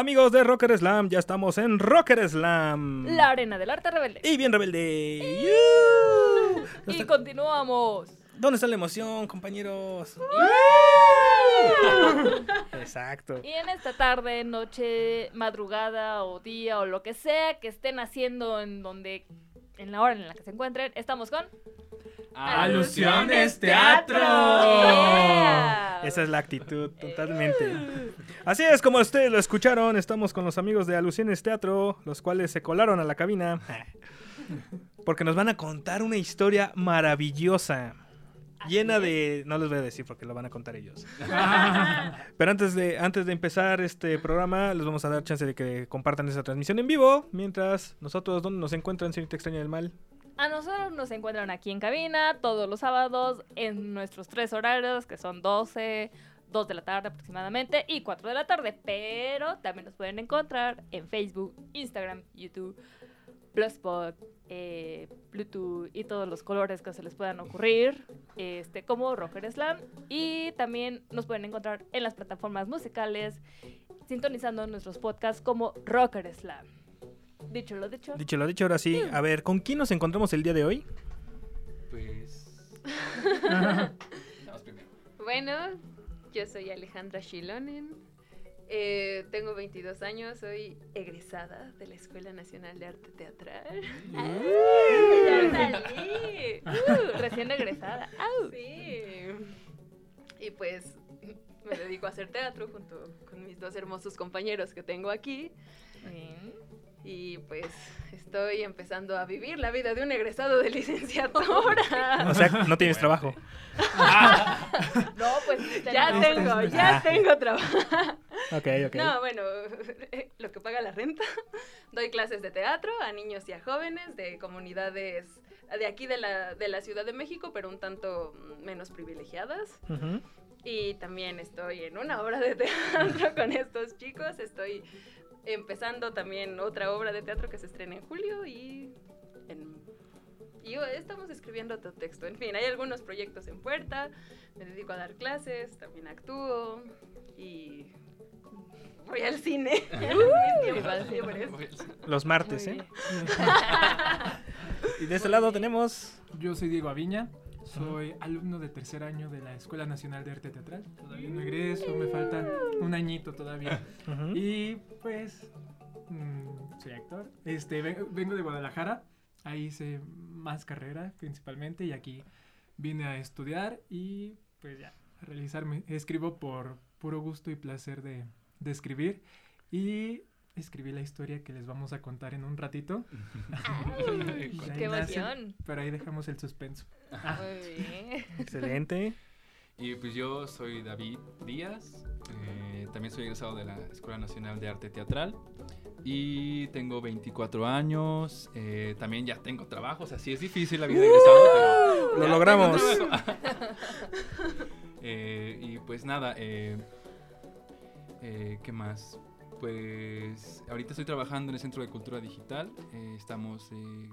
Amigos de Rocker Slam, ya estamos en Rocker Slam. La arena del arte rebelde. Y bien rebelde. ¡Yu! Y continuamos. ¿Dónde está la emoción, compañeros? Exacto. Y en esta tarde, noche, madrugada o día o lo que sea que estén haciendo en donde, en la hora en la que se encuentren, estamos con... Alusiones Teatro. Yeah. Esa es la actitud, totalmente. Así es, como ustedes lo escucharon, estamos con los amigos de Alusiones Teatro, los cuales se colaron a la cabina. Porque nos van a contar una historia maravillosa. Llena de... No les voy a decir porque lo van a contar ellos. Pero antes de, antes de empezar este programa, les vamos a dar chance de que compartan esa transmisión en vivo. Mientras nosotros, ¿dónde nos encuentran, señorita extraña del mal? A nosotros nos encuentran aquí en cabina todos los sábados en nuestros tres horarios, que son 12, 2 de la tarde aproximadamente y 4 de la tarde. Pero también nos pueden encontrar en Facebook, Instagram, YouTube, Blogspot, eh, Bluetooth y todos los colores que se les puedan ocurrir, este, como Rocker Slam. Y también nos pueden encontrar en las plataformas musicales, sintonizando nuestros podcasts como Rocker Slam. Dicho lo dicho. Dicho lo dicho, ahora sí. A ver, ¿con quién nos encontramos el día de hoy? Pues. Vamos primero. Bueno, yo soy Alejandra Shilonen. eh, tengo 22 años, soy egresada de la Escuela Nacional de Arte Teatral. ¡Ya salí! Uh, recién egresada. ¡Au! Sí. Y pues me dedico a hacer teatro junto con mis dos hermosos compañeros que tengo aquí. Bien. Y pues estoy empezando a vivir la vida de un egresado de licenciatura. O sea, no tienes trabajo. No, pues ya tengo, ya tengo trabajo. Ok, ok. No, bueno, lo que paga la renta. Doy clases de teatro a niños y a jóvenes de comunidades de aquí de la, de la Ciudad de México, pero un tanto menos privilegiadas. Y también estoy en una obra de teatro con estos chicos. Estoy empezando también otra obra de teatro que se estrena en julio y, en- y estamos escribiendo otro texto. En fin, hay algunos proyectos en puerta. Me dedico a dar clases, también actúo y voy al cine. Los martes, ¿eh? y de este lado tenemos... Yo soy Diego Aviña, soy alumno de tercer año de la Escuela Nacional de Arte Teatral. Todavía no egreso, me falta un añito todavía. Y pues mm, soy actor. Este, ve- vengo de Guadalajara, ahí hice más carrera principalmente y aquí vine a estudiar y pues ya, a realizarme. Escribo por puro gusto y placer de de escribir y escribí la historia que les vamos a contar en un ratito. Ay, ¡Qué nace, emoción! pero ahí dejamos el suspenso. Muy bien. Excelente. Y pues yo soy David Díaz, eh, también soy egresado de la Escuela Nacional de Arte Teatral y tengo 24 años, eh, también ya tengo trabajo, o sea, sí es difícil la vida de egresado, pero... Lo logramos. Eh, y pues nada, eh, eh, ¿qué más? Pues ahorita estoy trabajando en el Centro de Cultura Digital, eh, estamos eh,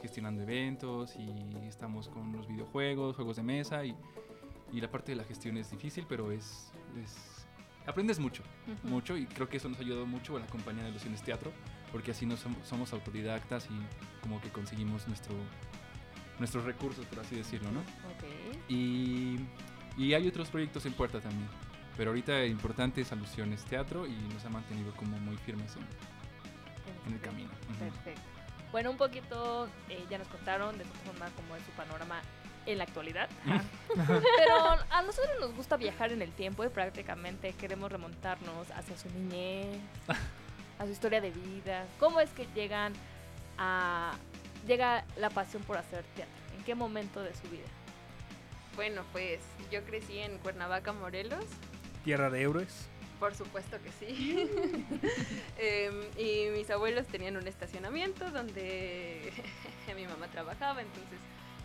gestionando eventos y estamos con los videojuegos, juegos de mesa y, y la parte de la gestión es difícil, pero es, es- aprendes mucho, mucho y creo que eso nos ha ayudado mucho a la compañía de Ilusiones Teatro, porque así no somos, somos autodidactas y como que conseguimos nuestro, nuestros recursos, por así decirlo, ¿no? Y, y hay otros proyectos en puerta también. Pero ahorita importante es Alusiones Teatro y nos ha mantenido como muy firmes en, en el camino. Perfecto. Bueno, un poquito eh, ya nos contaron de cierta forma cómo es su panorama en la actualidad. Pero a nosotros nos gusta viajar en el tiempo y prácticamente queremos remontarnos hacia su niñez, a su historia de vida. ¿Cómo es que llegan a llega la pasión por hacer teatro? ¿En qué momento de su vida? Bueno, pues yo crecí en Cuernavaca, Morelos. Tierra de héroes. Por supuesto que sí. Em, y mis abuelos tenían un estacionamiento donde mi mamá trabajaba, entonces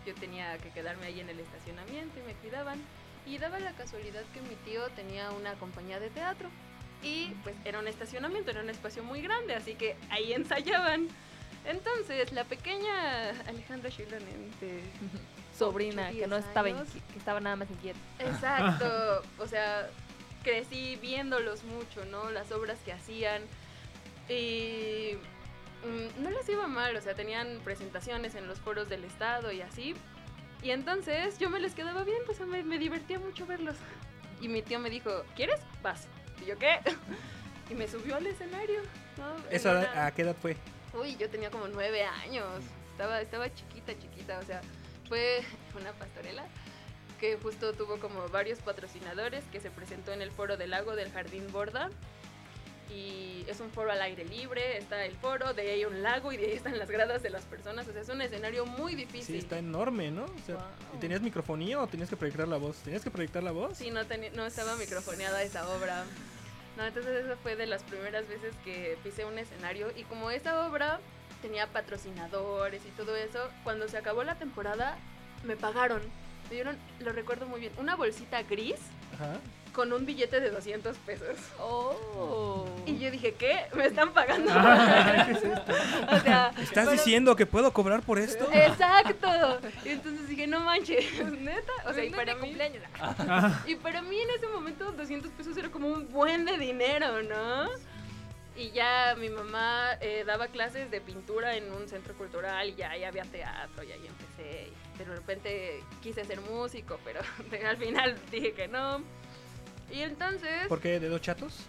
yo tenía que quedarme ahí en el estacionamiento y me cuidaban. Y daba la casualidad que mi tío tenía una compañía de teatro. Y pues era un estacionamiento, era un espacio muy grande, así que ahí ensayaban. Entonces, la pequeña Alejandra Shilonen de Sobrina, que no estaba que estaba nada más inquieta. Exacto, o sea, crecí viéndolos mucho, ¿no? Las obras que hacían y mm, no les iba mal, o sea, tenían presentaciones en los foros del estado y así. Y entonces yo me les quedaba bien, pues me, me divertía mucho verlos. Y mi tío me dijo, ¿quieres? Vas. Y yo, ¿qué? Y me subió al escenario. ¿no? ¿Esa una- a qué edad fue? Uy, yo tenía como nueve años. Estaba, estaba chiquita, chiquita. O sea, fue una pastorela que justo tuvo como varios patrocinadores que se presentó en el foro del lago del Jardín Borda. Y es un foro al aire libre, está el foro, de ahí hay un lago y de ahí están las gradas de las personas. O sea, es un escenario muy difícil. Sí, está enorme, ¿no? O sea, Wow. ¿y ¿Tenías microfonía o tenías que proyectar la voz? ¿Tenías que proyectar la voz? Sí, no, no estaba microfoneada esa obra. No, entonces esa fue de las primeras veces que pisé un escenario y como esa obra tenía patrocinadores y todo eso, cuando se acabó la temporada me pagaron. Me dieron, lo recuerdo muy bien, una bolsita gris Ajá. con un billete de 200 pesos. Oh. Y yo dije, ¿qué? ¿Me están pagando? ¿Qué es esto? o sea, ¿Estás diciendo que puedo cobrar por esto? Exacto. Y entonces dije, no manches, neta. O sea, y para mí, cumpleaños. Y para mí en ese momento 200 pesos era como un buen de dinero, ¿no? Y ya mi mamá eh, daba clases de pintura en un centro cultural y ya ahí había teatro y ahí empecé. Y de repente quise ser músico, pero al final dije que no. Y entonces, ¿Por qué dedos chatos?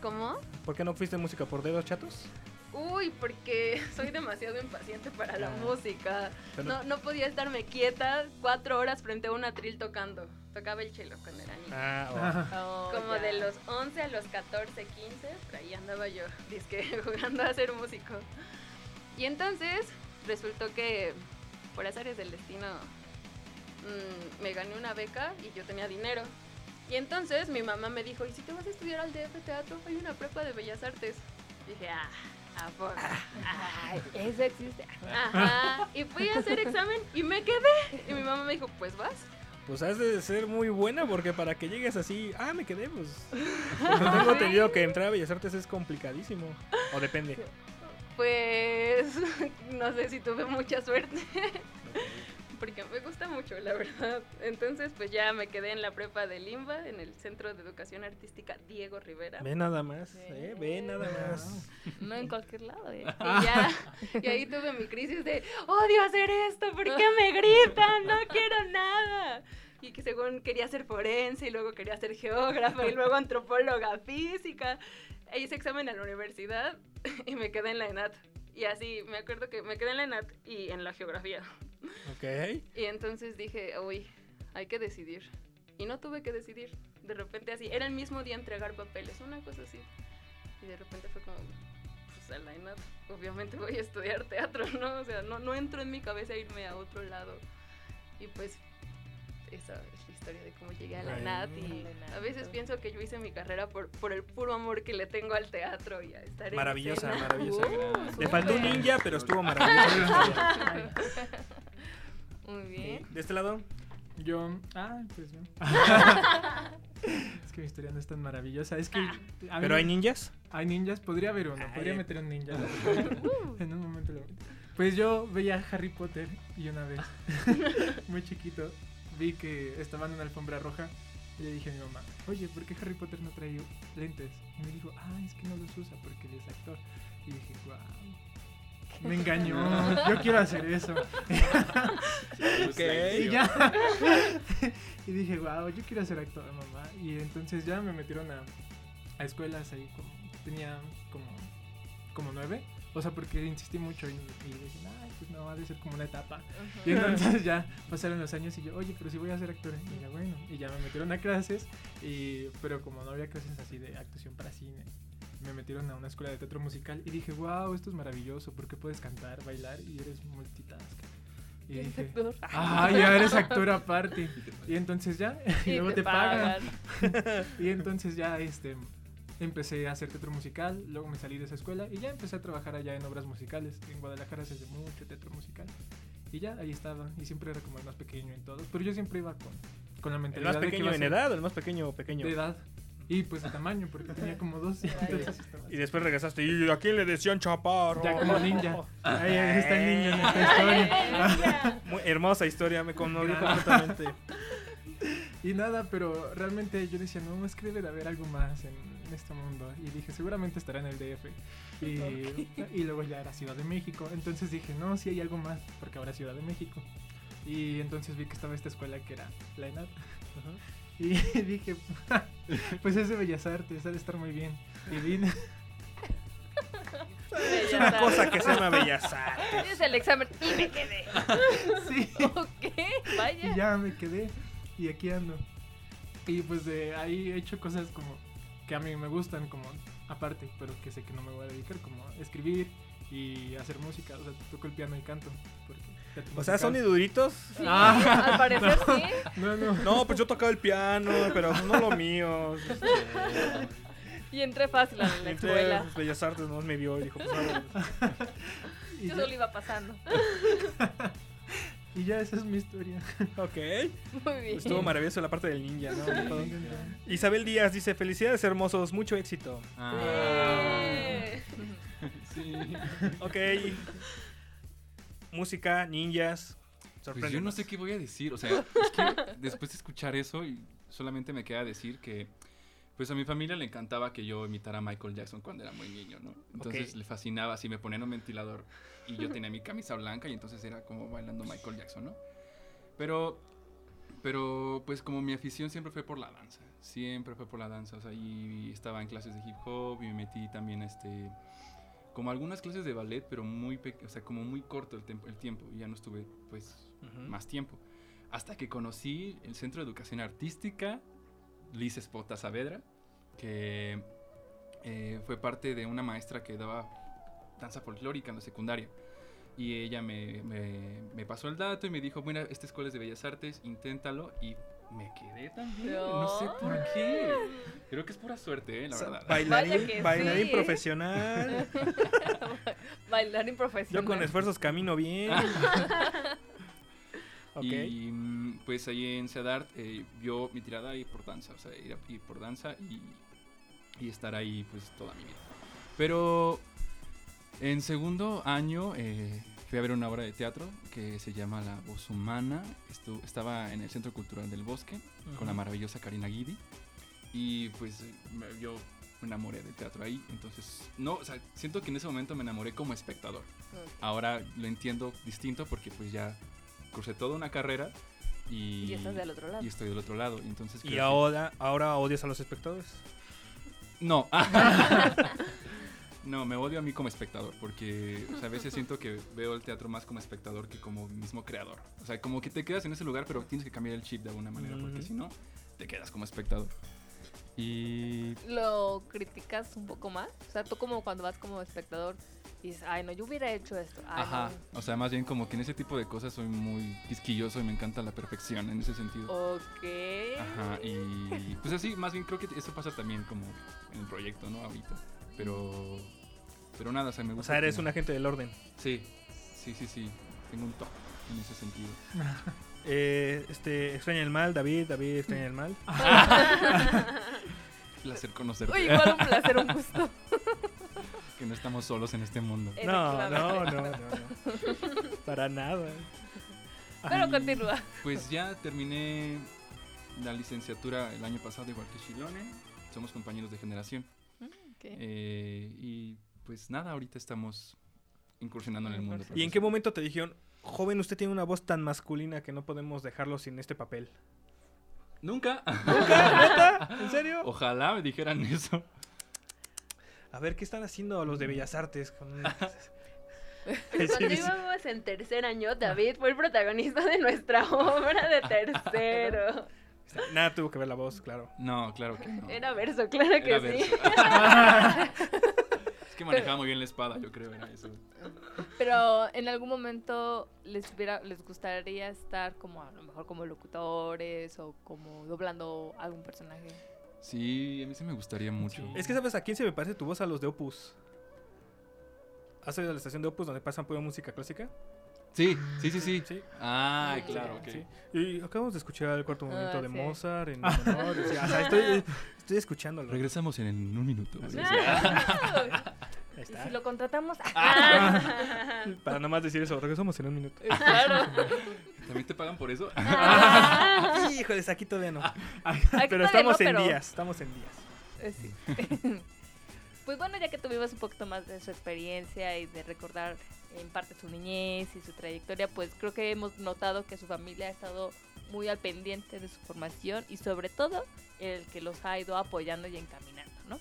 ¿cómo? ¿Por qué no fuiste música por dedos chatos? Uy, porque soy demasiado impaciente para la Ah. música. Pero- No, no podía estarme quieta cuatro horas frente a un atril tocando. Tocaba el cello cuando era niña. Ah, oh. Oh, Como ya. de los 11 a los 14, 15, por ahí andaba yo, disque jugando a ser músico. Y entonces resultó que por azares del destino mm, me gané una beca y yo tenía dinero. Y entonces mi mamá me dijo, ¿y si te vas a estudiar al DF Teatro? Hay una prepa de Bellas Artes. dije, ah, ¿a poco? Ay, eso existe. Ajá. Y fui a hacer examen y me quedé. Y mi mamá me dijo, pues vas. Pues has de ser muy buena porque para que llegues así, ah, me quedé, pues. Porque tengo entendido que entrar a Bellas Artes es complicadísimo. O depende. Pues no sé si tuve mucha suerte. Porque me gusta mucho, la verdad. Entonces, pues ya me quedé en la prepa de Limba, en el Centro de Educación Artística Diego Rivera. Ve nada más, eh, ve nada más. No en cualquier lado, eh. Y ya, y ahí tuve mi crisis de, odio hacer esto, ¿por qué me gritan? No quiero nada. Y que según quería ser forense, y luego quería ser geógrafa, y luego antropóloga física. E hice examen a la universidad y me quedé en la ENAT. Y así, me acuerdo que me quedé en la ENAT y en la geografía. Ok. Y entonces dije, uy, hay que decidir. Y no tuve que decidir. de repente así, era el mismo día entregar papeles, una cosa así. Y de repente fue como, pues a la ENAD, obviamente voy a estudiar teatro, ¿no? O sea, no, no entro en mi cabeza irme a otro lado. Y pues esa historia de cómo llegué a la Ay, a Y a veces pienso que yo hice mi carrera por, por el puro amor que le tengo al teatro y a estar en Maravillosa, escena. maravillosa. Uh, Le faltó un ninja, pero estuvo maravilloso. Muy bien. De este lado, Yo. Ah, pues yo. es que mi historia no es tan maravillosa. Es que. a mí ¿pero hay ninjas? Hay ninjas, podría haber uno, Ay. podría meter un ninja. en un momento lo meto. Pues yo veía Harry Potter y una vez, muy chiquito, vi que estaba en una alfombra roja y le dije a mi mamá, oye, ¿por qué Harry Potter no trae lentes? Y me dijo, ah, es que no los usa porque él es actor. Y dije, wow. Me engañó, yo quiero hacer eso. Y ya. y dije, wow, yo quiero ser actor, mamá. Y entonces ya me metieron a, a escuelas ahí como. Tenía como. como nueve. O sea, porque insistí mucho y, y dije, ay, pues no, ha de ser como una etapa. Y entonces ya pasaron los años y yo, oye, pero si voy a ser actor. Y ya, bueno, y ya me metieron a clases. Y, pero como no había clases así de actuación para cine, me metieron a una escuela de teatro musical. Y dije, wow, esto es maravilloso, porque puedes cantar, bailar y eres multitask. Y Eres dije, actor. Ah, ya eres actor aparte. Y entonces ya, y Y luego te te pagan. Y entonces ya este empecé a hacer teatro musical, luego me salí de esa escuela y ya empecé a trabajar allá en obras musicales. En Guadalajara se hace mucho teatro musical. Y ya ahí estaba, y siempre era como el más pequeño en todo, pero yo siempre iba con, con la ¿El mentalidad más de que pequeño iba a en edad o el más pequeño pequeño? de edad y pues de tamaño porque tenía como dos. Y después regresaste. ¿Y a quién le decían chaparro? ya como ninja. Ahí está el niño en esta historia. Muy hermosa historia, me conmovió completamente. Y nada, pero realmente yo decía, no, es que debe de haber algo más en, en este mundo. Y dije, seguramente estará en el DF. Y, y luego ya era Ciudad de México. Entonces dije, no, sí hay algo más, porque ahora es Ciudad de México. Y entonces vi que estaba esta escuela que era la ENAD. Y dije, pues es de Bellas Artes, ha de estar muy bien. Y vine. Es una cosa que se llama Bellas Artes. Es el examen y me quedé. Sí. Ok, vaya. Y ya me quedé. Y aquí ando. Y pues de ahí he hecho cosas como que a mí me gustan, como aparte, pero que sé que no me voy a dedicar, como escribir y hacer música. O sea, toco el piano y canto. porque O sea, son iduritos. Sí, Ah, al parecer sí. No, no. No, pues yo tocaba el piano, pero no lo mío. Y entré fácil a la entré, escuela. pues, Bellas Artes no me vio y dijo, pues. Y Yo solo iba pasando. y ya esa es mi historia. ok. Muy bien. Estuvo maravilloso la parte del ninja, ¿no? Isabel Díaz dice, felicidades hermosos, mucho éxito. Ah, Eh. sí. Ok. Música, ninjas. Pues yo no sé qué voy a decir. O sea, es que después de escuchar eso, y solamente me queda decir que. Pues a mi familia le encantaba que yo imitara a Michael Jackson cuando era muy niño, ¿no? Entonces le fascinaba, así me ponían un ventilador y yo tenía mi camisa blanca y entonces era como bailando Michael Jackson, ¿no? Pero, pero pues como mi afición siempre fue por la danza, siempre fue por la danza, o sea, y estaba en clases de hip hop y me metí también este como algunas clases de ballet, pero muy o sea, como muy corto el, tiempo el tiempo y ya no estuve pues más tiempo. Hasta que conocí el Centro de Educación Artística, Liz Espota Saavedra, que eh, fue parte de una maestra que daba danza folclórica en la secundaria. Y ella me, me- me pasó el dato y me dijo, bueno, esta escuela es de Bellas Artes, inténtalo. Y me quedé también. No sé por qué. Creo que es pura suerte, eh, la verdad. Bailarín, bailarín sí, profesional. Bailarín profesional. Yo con esfuerzos camino bien. ok. Y mm, pues ahí en CEDART eh, yo mi tirada ir por danza, o sea, ir, a- ir por danza y, y estar ahí pues toda mi vida. Pero en segundo año eh, fui a ver una obra de teatro que se llama La Voz Humana. Estu- estaba en el Centro Cultural del Bosque con la maravillosa Karina Guidi. Y pues me- yo me enamoré del teatro ahí. Entonces, no, o sea, siento que en ese momento me enamoré como espectador. Ahora lo entiendo distinto porque pues ya cursé toda una carrera y, Y estás del otro lado. y estoy del otro lado. y Entonces Y que- ahora, ahora odias a los espectadores. No. no, me odio a mí como espectador porque o sea, a veces siento que veo el teatro más como espectador que como mismo creador. O sea, como que te quedas en ese lugar pero tienes que cambiar el chip de alguna manera porque si no te quedas como espectador. Y ¿Lo criticas un poco más? O sea, tú como cuando vas como espectador y dices, ay, no, yo hubiera hecho esto. Ay, Ajá, no. o sea, más bien como que en ese tipo de cosas soy muy quisquilloso y me encanta la perfección en ese sentido. Ok. Ajá, y pues así, más bien creo que eso pasa también como en el proyecto, ¿no? Ahorita. Pero, pero nada, o sea, me O gusta. sea, eres como- un agente del orden. Sí, sí, sí, sí, tengo un top en ese sentido. Eh, este, extraña el mal, David, David extraña el mal. Placer conocerte. Uy, igual un placer, un gusto. Que no estamos solos en este mundo. No, no, no, no, no. Para nada. Pero continúa. Pues ya terminé la licenciatura el año pasado igual que Shilone. Somos compañeros de generación. Ok. Eh, y pues nada, ahorita estamos incursionando en el mundo. ¿Y en qué momento te dijeron, joven, usted tiene una voz tan masculina que no podemos dejarlo sin este papel? Nunca. ¿Neta? ¿En serio? Ojalá me dijeran eso. A ver, ¿qué están haciendo los de Bellas Artes? Con... Cuando íbamos en tercer año, David fue el protagonista de nuestra obra de tercero. Nada tuvo que ver la voz, claro. No, claro que no. Era verso, claro que Era sí. verso. es que manejaba muy bien la espada, yo creo, era eso. Pero en algún momento les hubiera, les gustaría estar como a lo mejor como locutores o como doblando algún personaje. Sí, a mí sí me gustaría mucho. Es que, ¿sabes a quién se me parece tu voz? A los de Opus. ¿Has oído la estación de Opus donde pasan pura música clásica? Sí, sí, sí, sí. Sí. Ah, Sí. claro, ok. Sí. Y acabamos de escuchar el cuarto movimiento Ah, de sí. Mozart en o sea, sea, estoy, estoy escuchándolo. Regresamos en un minuto. Ahí Y si lo contratamos, Para nomás decir eso, regresamos en un minuto. claro. ¿También te pagan por eso? Híjoles, aquí todavía no. Aquí Pero todavía estamos no, en pero- días, estamos en días. Eh, sí. pues bueno, ya que tuvimos un poquito más de su experiencia y de recordar en parte su niñez y su trayectoria, pues creo que hemos notado que su familia ha estado muy al pendiente de su formación y sobre todo el que los ha ido apoyando y encaminando, ¿no?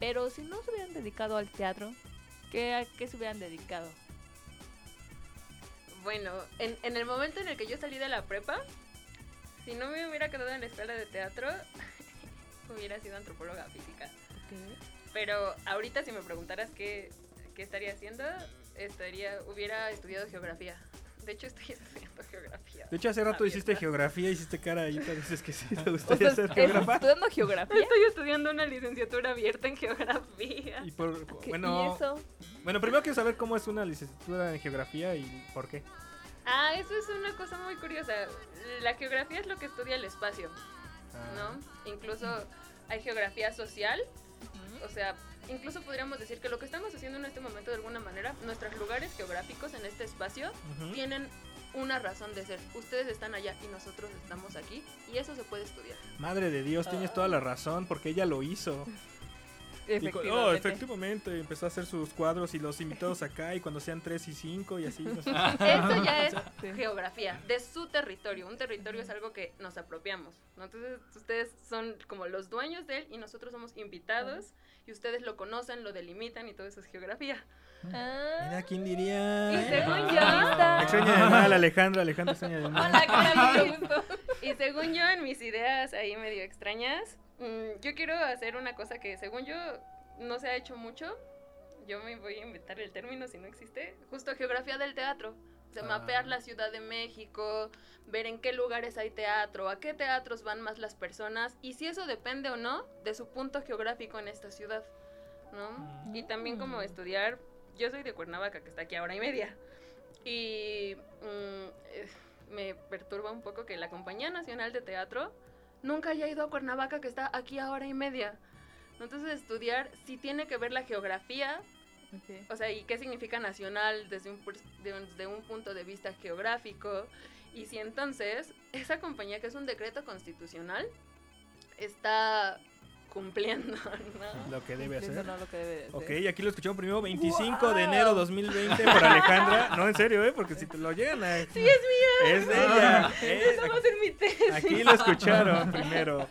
Pero si no se hubieran dedicado al teatro, ¿qué, ¿a qué se hubieran dedicado? Bueno, en, en el momento en el que yo salí de la prepa, si no me hubiera quedado en la escuela de teatro, hubiera sido antropóloga física. Pero ahorita si me preguntaras qué, qué estaría haciendo, estaría, hubiera estudiado geografía. De hecho, estoy estudiando geografía. De hecho, hace rato hiciste geografía, hiciste cara y te dices que sí, te O gustaría sea, ser ¿estás geógrafa. estudiando geografía? Estoy estudiando una licenciatura abierta en geografía. Y por, ¿Qué- bueno, ¿Y eso? bueno, primero quiero saber cómo es una licenciatura en geografía y por qué. Ah, eso es una cosa muy curiosa. La geografía es lo que estudia el espacio, Ah. ¿no? Incluso hay geografía social, o sea, incluso podríamos decir que lo que estamos haciendo en este momento de alguna manera, nuestros lugares geográficos en este espacio Ujú. tienen una razón de ser. Ustedes están allá y nosotros estamos aquí y eso se puede estudiar. Madre de Dios, tienes toda la razón, porque ella lo hizo. Y cu- Efectivamente. oh, efectivamente, empezó a hacer sus cuadros y los invitados acá, y cuando sean 3 y 5 y así. Eso ya es Sí. geografía, de su territorio. Un territorio es algo que nos apropiamos. ¿no? Entonces, ustedes son como los dueños de él y nosotros somos invitados y ustedes lo conocen, lo delimitan y todo eso es geografía. Ah, Mira, ¿quién diría? y según yo, Extraña de mal, Alejandra, Alejandra extraña de mal. Hola, ¿qué gusto. Y según yo, en mis ideas ahí medio extrañas, mm, yo quiero hacer una cosa que según yo no se ha hecho mucho. Yo me voy a inventar el término si no existe. Justo geografía del teatro. O sea, Ah. mapear la Ciudad de México, ver en qué lugares hay teatro, a qué teatros van más las personas y si eso depende o no de su punto geográfico en esta ciudad, ¿no? Y también como estudiar, yo soy de Cuernavaca, que está aquí a hora y media, y mm, eh, me perturba un poco que la Compañía Nacional de Teatro nunca haya ido a Cuernavaca, que está aquí a hora y media. Entonces estudiar si tiene que ver la geografía O sea, ¿y qué significa nacional desde un, pers- de un- desde un punto de vista geográfico? Y si entonces esa compañía, que es un decreto constitucional, está cumpliendo, ¿no? Lo que debe hacer. no es lo que debe de Ok, ser. aquí lo escuchamos primero, 25 de enero 2020 por Alejandra. No, en serio, ¿eh? Porque si te lo llegan a... Sí, es mía. Es de ella. ¿eh? Eso va a ser mi tesis. Aquí lo escucharon primero.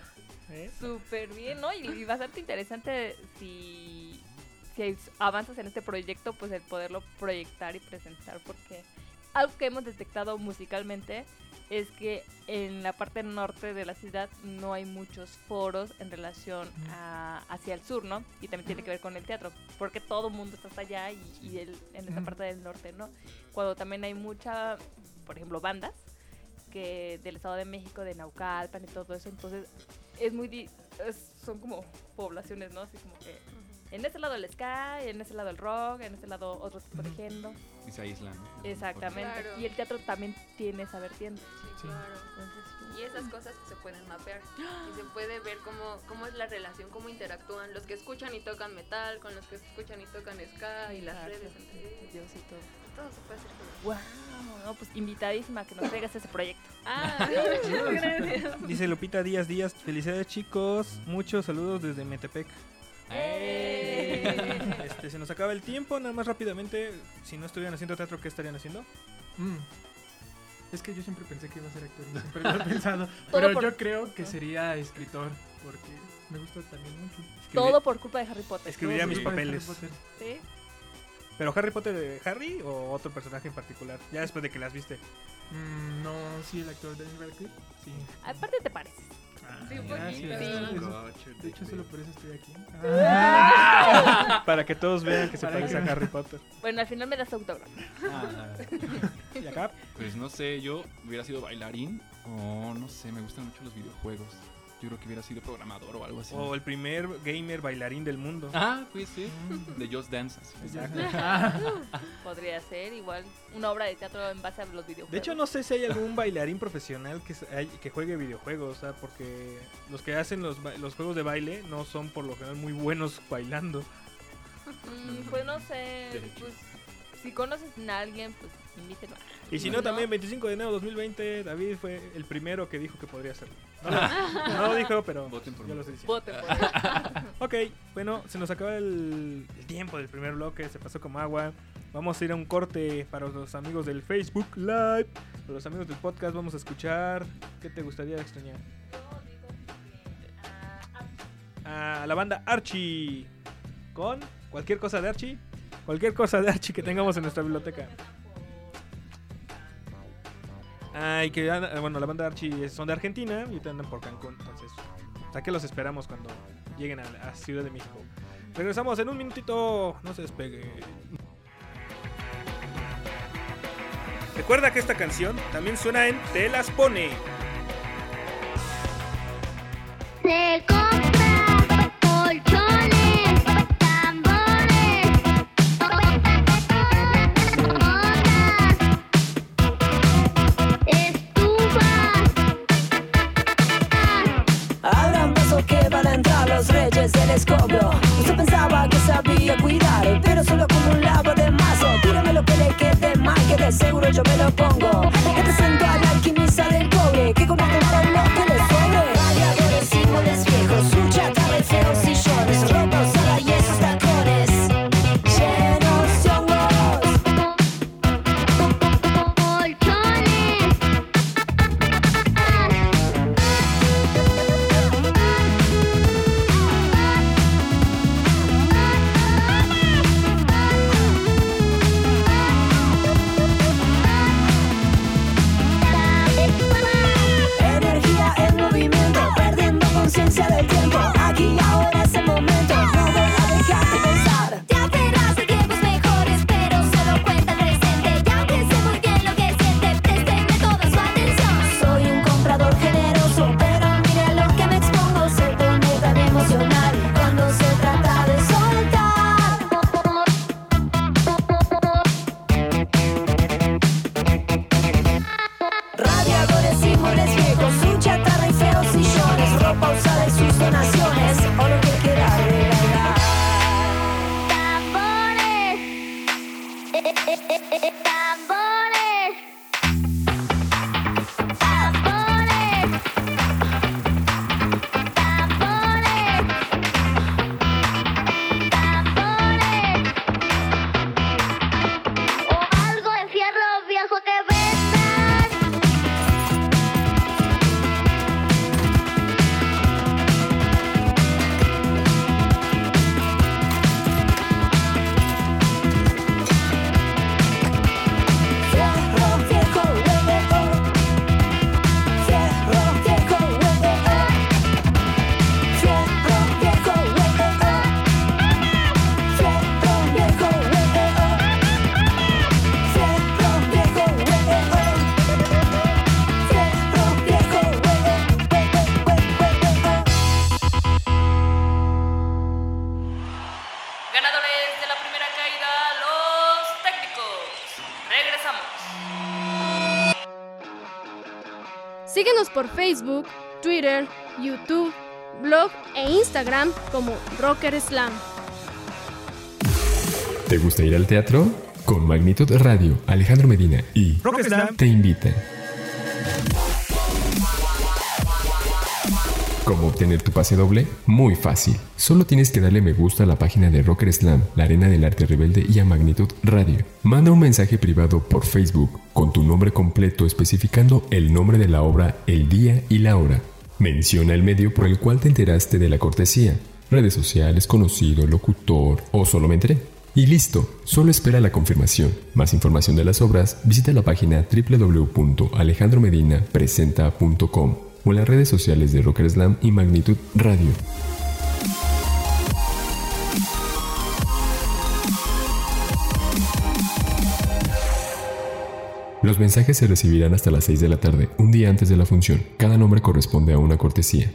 ¿eh? Súper bien, ¿no? Y, y bastante interesante si, si avanzas en este proyecto, pues el poderlo proyectar y presentar, porque algo que hemos detectado musicalmente es que en la parte norte de la ciudad no hay muchos foros en relación a, hacia el sur, ¿no? Y también tiene que ver con el teatro, porque todo el mundo está hasta allá y, y el- en esta parte del norte, ¿no? Cuando también hay mucha, por ejemplo, bandas que del Estado de México, de Naucalpan y todo eso, entonces es muy, di- es- son como poblaciones, ¿no? Así como que en este lado el ska, en este lado el rock, en este lado otro tipo de género. Y se aíslan. ¿no? Exactamente. Claro. Y el teatro también tiene esa vertiente. Sí. Claro. Entonces, Y esas cosas se pueden mapear. Y se puede ver cómo, cómo es la relación, cómo interactúan los que escuchan y tocan metal con los que escuchan y tocan ska y las redes entre ellos. Dios y todo. Todo se puede hacer con Wow, no, pues invitadísima a que nos traigas ese proyecto. Ah, muchas gracias. Dice Lupita Díaz Díaz, felicidades chicos, muchos saludos desde Metepec. ¡Eh! Este, se nos acaba el tiempo, nada más rápidamente, si no estuvieran haciendo teatro, ¿qué estarían haciendo? Mm. Es que yo siempre pensé que iba a ser actor, y siempre lo he pensado. Pero por- yo creo que sería escritor, porque me gusta también mucho. Todo por culpa de Harry Potter. Escribiría mis de papeles. Harry Potter. ¿Sí? ¿Pero Harry Potter de Harry o otro personaje en particular? Ya después de que las viste. Mm, no, sí, el actor Daniel Radcliffe. Sí. Aparte te pareces. Ah, Sí, un gracias. poquito. Eso- De hecho, solo por eso estoy aquí. Para que todos vean que se parece a Harry Potter. Bueno, al final me das autógrafo. Ah, ¿Y acá? pues no sé, yo hubiera sido bailarín o no sé, me gustan mucho los videojuegos. Yo creo que hubiera sido programador o algo así. O el primer gamer bailarín del mundo. Ah, pues sí, de Just Dance. así. Podría ser igual una obra de teatro en base a los videojuegos. De hecho, no sé si hay algún bailarín profesional que, que juegue videojuegos, o sea, porque los que hacen los, ba- los juegos de baile no son por lo general muy buenos bailando. Mm, pues no sé. Pues, si conoces a alguien, pues invítenlo. Y si no, también 25 de enero de 2020, David fue el primero que dijo que podría hacerlo. No lo, no lo dijo, pero Voten por yo mí. lo estoy. Voten por él. Ok, bueno, se nos acaba el, el tiempo del primer bloque, se pasó como agua. Vamos a ir a un corte para los amigos del Facebook Live. Para los amigos del podcast vamos a escuchar. ¿Qué te gustaría extrañar? A la banda Archie. Con cualquier cosa de Archie. Cualquier cosa de Archie que tengamos en nuestra biblioteca. Ay, que bueno, la banda Archie es- son de Argentina y andan por Cancún. Entonces, sea que los esperamos cuando lleguen a, a Ciudad de México. Regresamos en un minutito. No se despegue. Recuerda que esta canción también suena en Te las pone. Se entrar los reyes del escombro. Usted pensaba que sabía cuidar, pero solo acumulaba de mazo. Tírame lo que le quede mal, que de seguro yo me lo pongo. Que te siento al alquimista del cobre, que convierte en lo que Facebook, Twitter, YouTube, blog e Instagram como Rocker Slam. ¿Te gusta ir al teatro? Con Magnitud Radio, Alejandro Medina y Rock Slam. te invitan. ¿Cómo obtener tu pase doble? Muy fácil. Solo tienes que darle me gusta a la página de Rocker Slam, la Arena del Arte Rebelde y a Magnitud Radio. Manda un mensaje privado por Facebook con tu nombre completo especificando el nombre de la obra, el día y la hora. Menciona el medio por el cual te enteraste de la cortesía. Redes sociales, conocido, locutor o solo me enteré. Y listo, solo espera la confirmación. Más información de las obras, visita la página www.alejandromedinapresenta.com o en las redes sociales de Rocker Slam y Magnitud Radio. Los mensajes se recibirán hasta las 6 de la tarde, un día antes de la función. Cada nombre corresponde a una cortesía.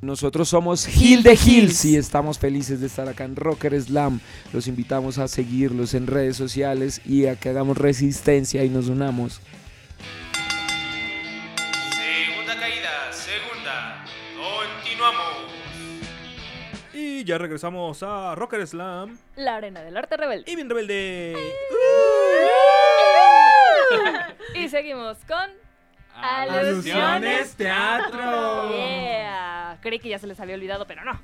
Nosotros somos Gil de Hills y estamos felices de estar acá en Rocker Slam. Los invitamos a seguirlos en redes sociales y a que hagamos resistencia y nos unamos. Y ya regresamos a Rocker Slam. La arena del arte rebelde. Y bien rebelde. y seguimos con Alusiones Teatro. Yeah. Creí que ya se les había olvidado, pero no.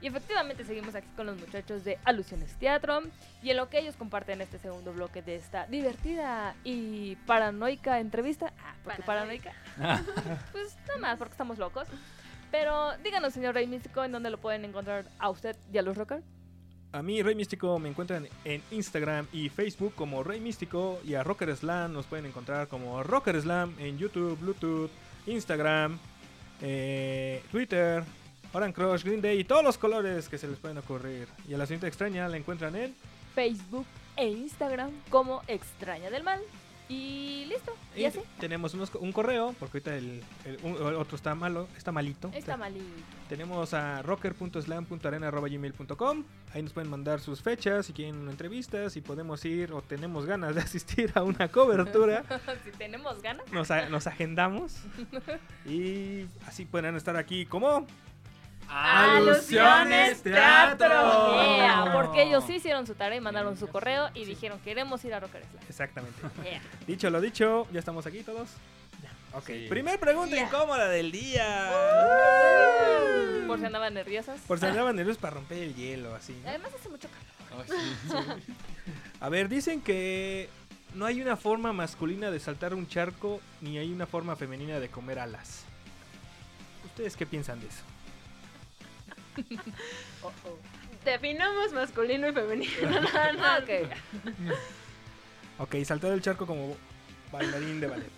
y efectivamente seguimos aquí con los muchachos de Alusiones Teatro y en lo que ellos comparten este segundo bloque de esta divertida y paranoica entrevista. Ah, ¿por qué paranoica? pues nada más porque estamos locos. Pero díganos, señor Rey Místico, en dónde lo pueden encontrar a usted y a los rockers. A mí, Rey Místico, me encuentran en Instagram y Facebook como Rey Místico y a Rocker Slam nos pueden encontrar como Rocker Slam en YouTube, Bluetooth, Instagram, eh, Twitter, Orange Crush, Green Day y todos los colores que se les pueden ocurrir. Y a la siguiente extraña la encuentran en Facebook e Instagram como Extraña del Mal. Y listo, y ya sé. tenemos unos- un correo, porque ahorita el, el- un- el otro está malo, está malito. Está malito. Tenemos a rocker.slam.arena.gmail.com. Ahí nos pueden mandar sus fechas si quieren una entrevista, si podemos ir o tenemos ganas de asistir a una cobertura. si tenemos ganas. Nos, a- nos agendamos y así pueden estar aquí como Alusiones Teatro. Yeah, porque ellos sí hicieron su tarea y mandaron su correo y dijeron queremos ir a Rocker Slam. Exactamente. Yeah. Dicho lo dicho, ya estamos aquí todos. Ok. Sí. Primer pregunta incómoda del día. Por si andaban nerviosas. Por si andaban nerviosos para romper el hielo, así. ¿no? Además hace mucho calor. A ver, dicen que no hay una forma masculina de saltar un charco ni hay una forma femenina de comer alas. ¿Ustedes qué piensan de eso? Definamos masculino y femenino. nada más. Ok. Ok, saltar el charco como bailarín de ballet.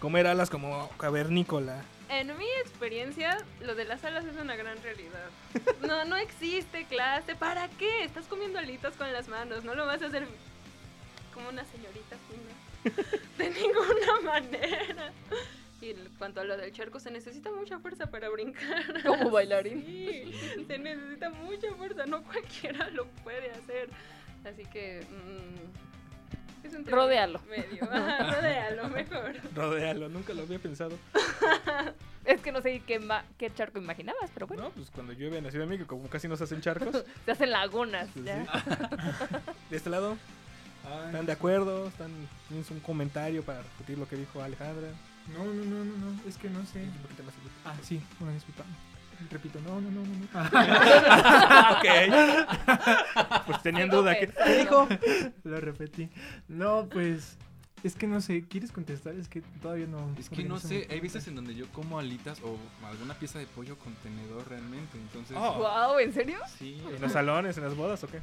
Comer alas como cavernícola. En mi experiencia, lo de las alas es una gran realidad. No, no existe clase. ¿Para qué? Estás comiendo alitas con las manos. No lo vas a hacer como una señorita fina. De ninguna manera. Y en cuanto a lo del charco, se necesita mucha fuerza para brincar. Como bailarín. Sí, se necesita mucha fuerza. No cualquiera lo puede hacer. Así que. mm, es un Rodéalo. Medio. Ajá, rodéalo mejor. Rodéalo, nunca lo había pensado. Es que no sé qué, ma- qué charco imaginabas, pero bueno. No, pues cuando llueve en la Ciudad de México, como casi no se hacen charcos. Se hacen lagunas. Pues ¿ya? De este lado, ¿están de acuerdo? ¿Están, ¿Tienes un comentario para repetir lo que dijo Alejandra? No, no, no, no, no, es que no sé. Ah, sí, una disculpa. Repito, no, no, no, no. no. ok. Pues tenían duda. ¿Qué, ¿Qué dijo? Lo repetí. No, pues. Es que no sé, ¿quieres contestar? Es que todavía no. Es que no sé, hay veces en donde yo como alitas o alguna pieza de pollo con tenedor realmente, entonces... Oh. Wow, ¿en serio? Sí. ¿En los salones, en las bodas o qué?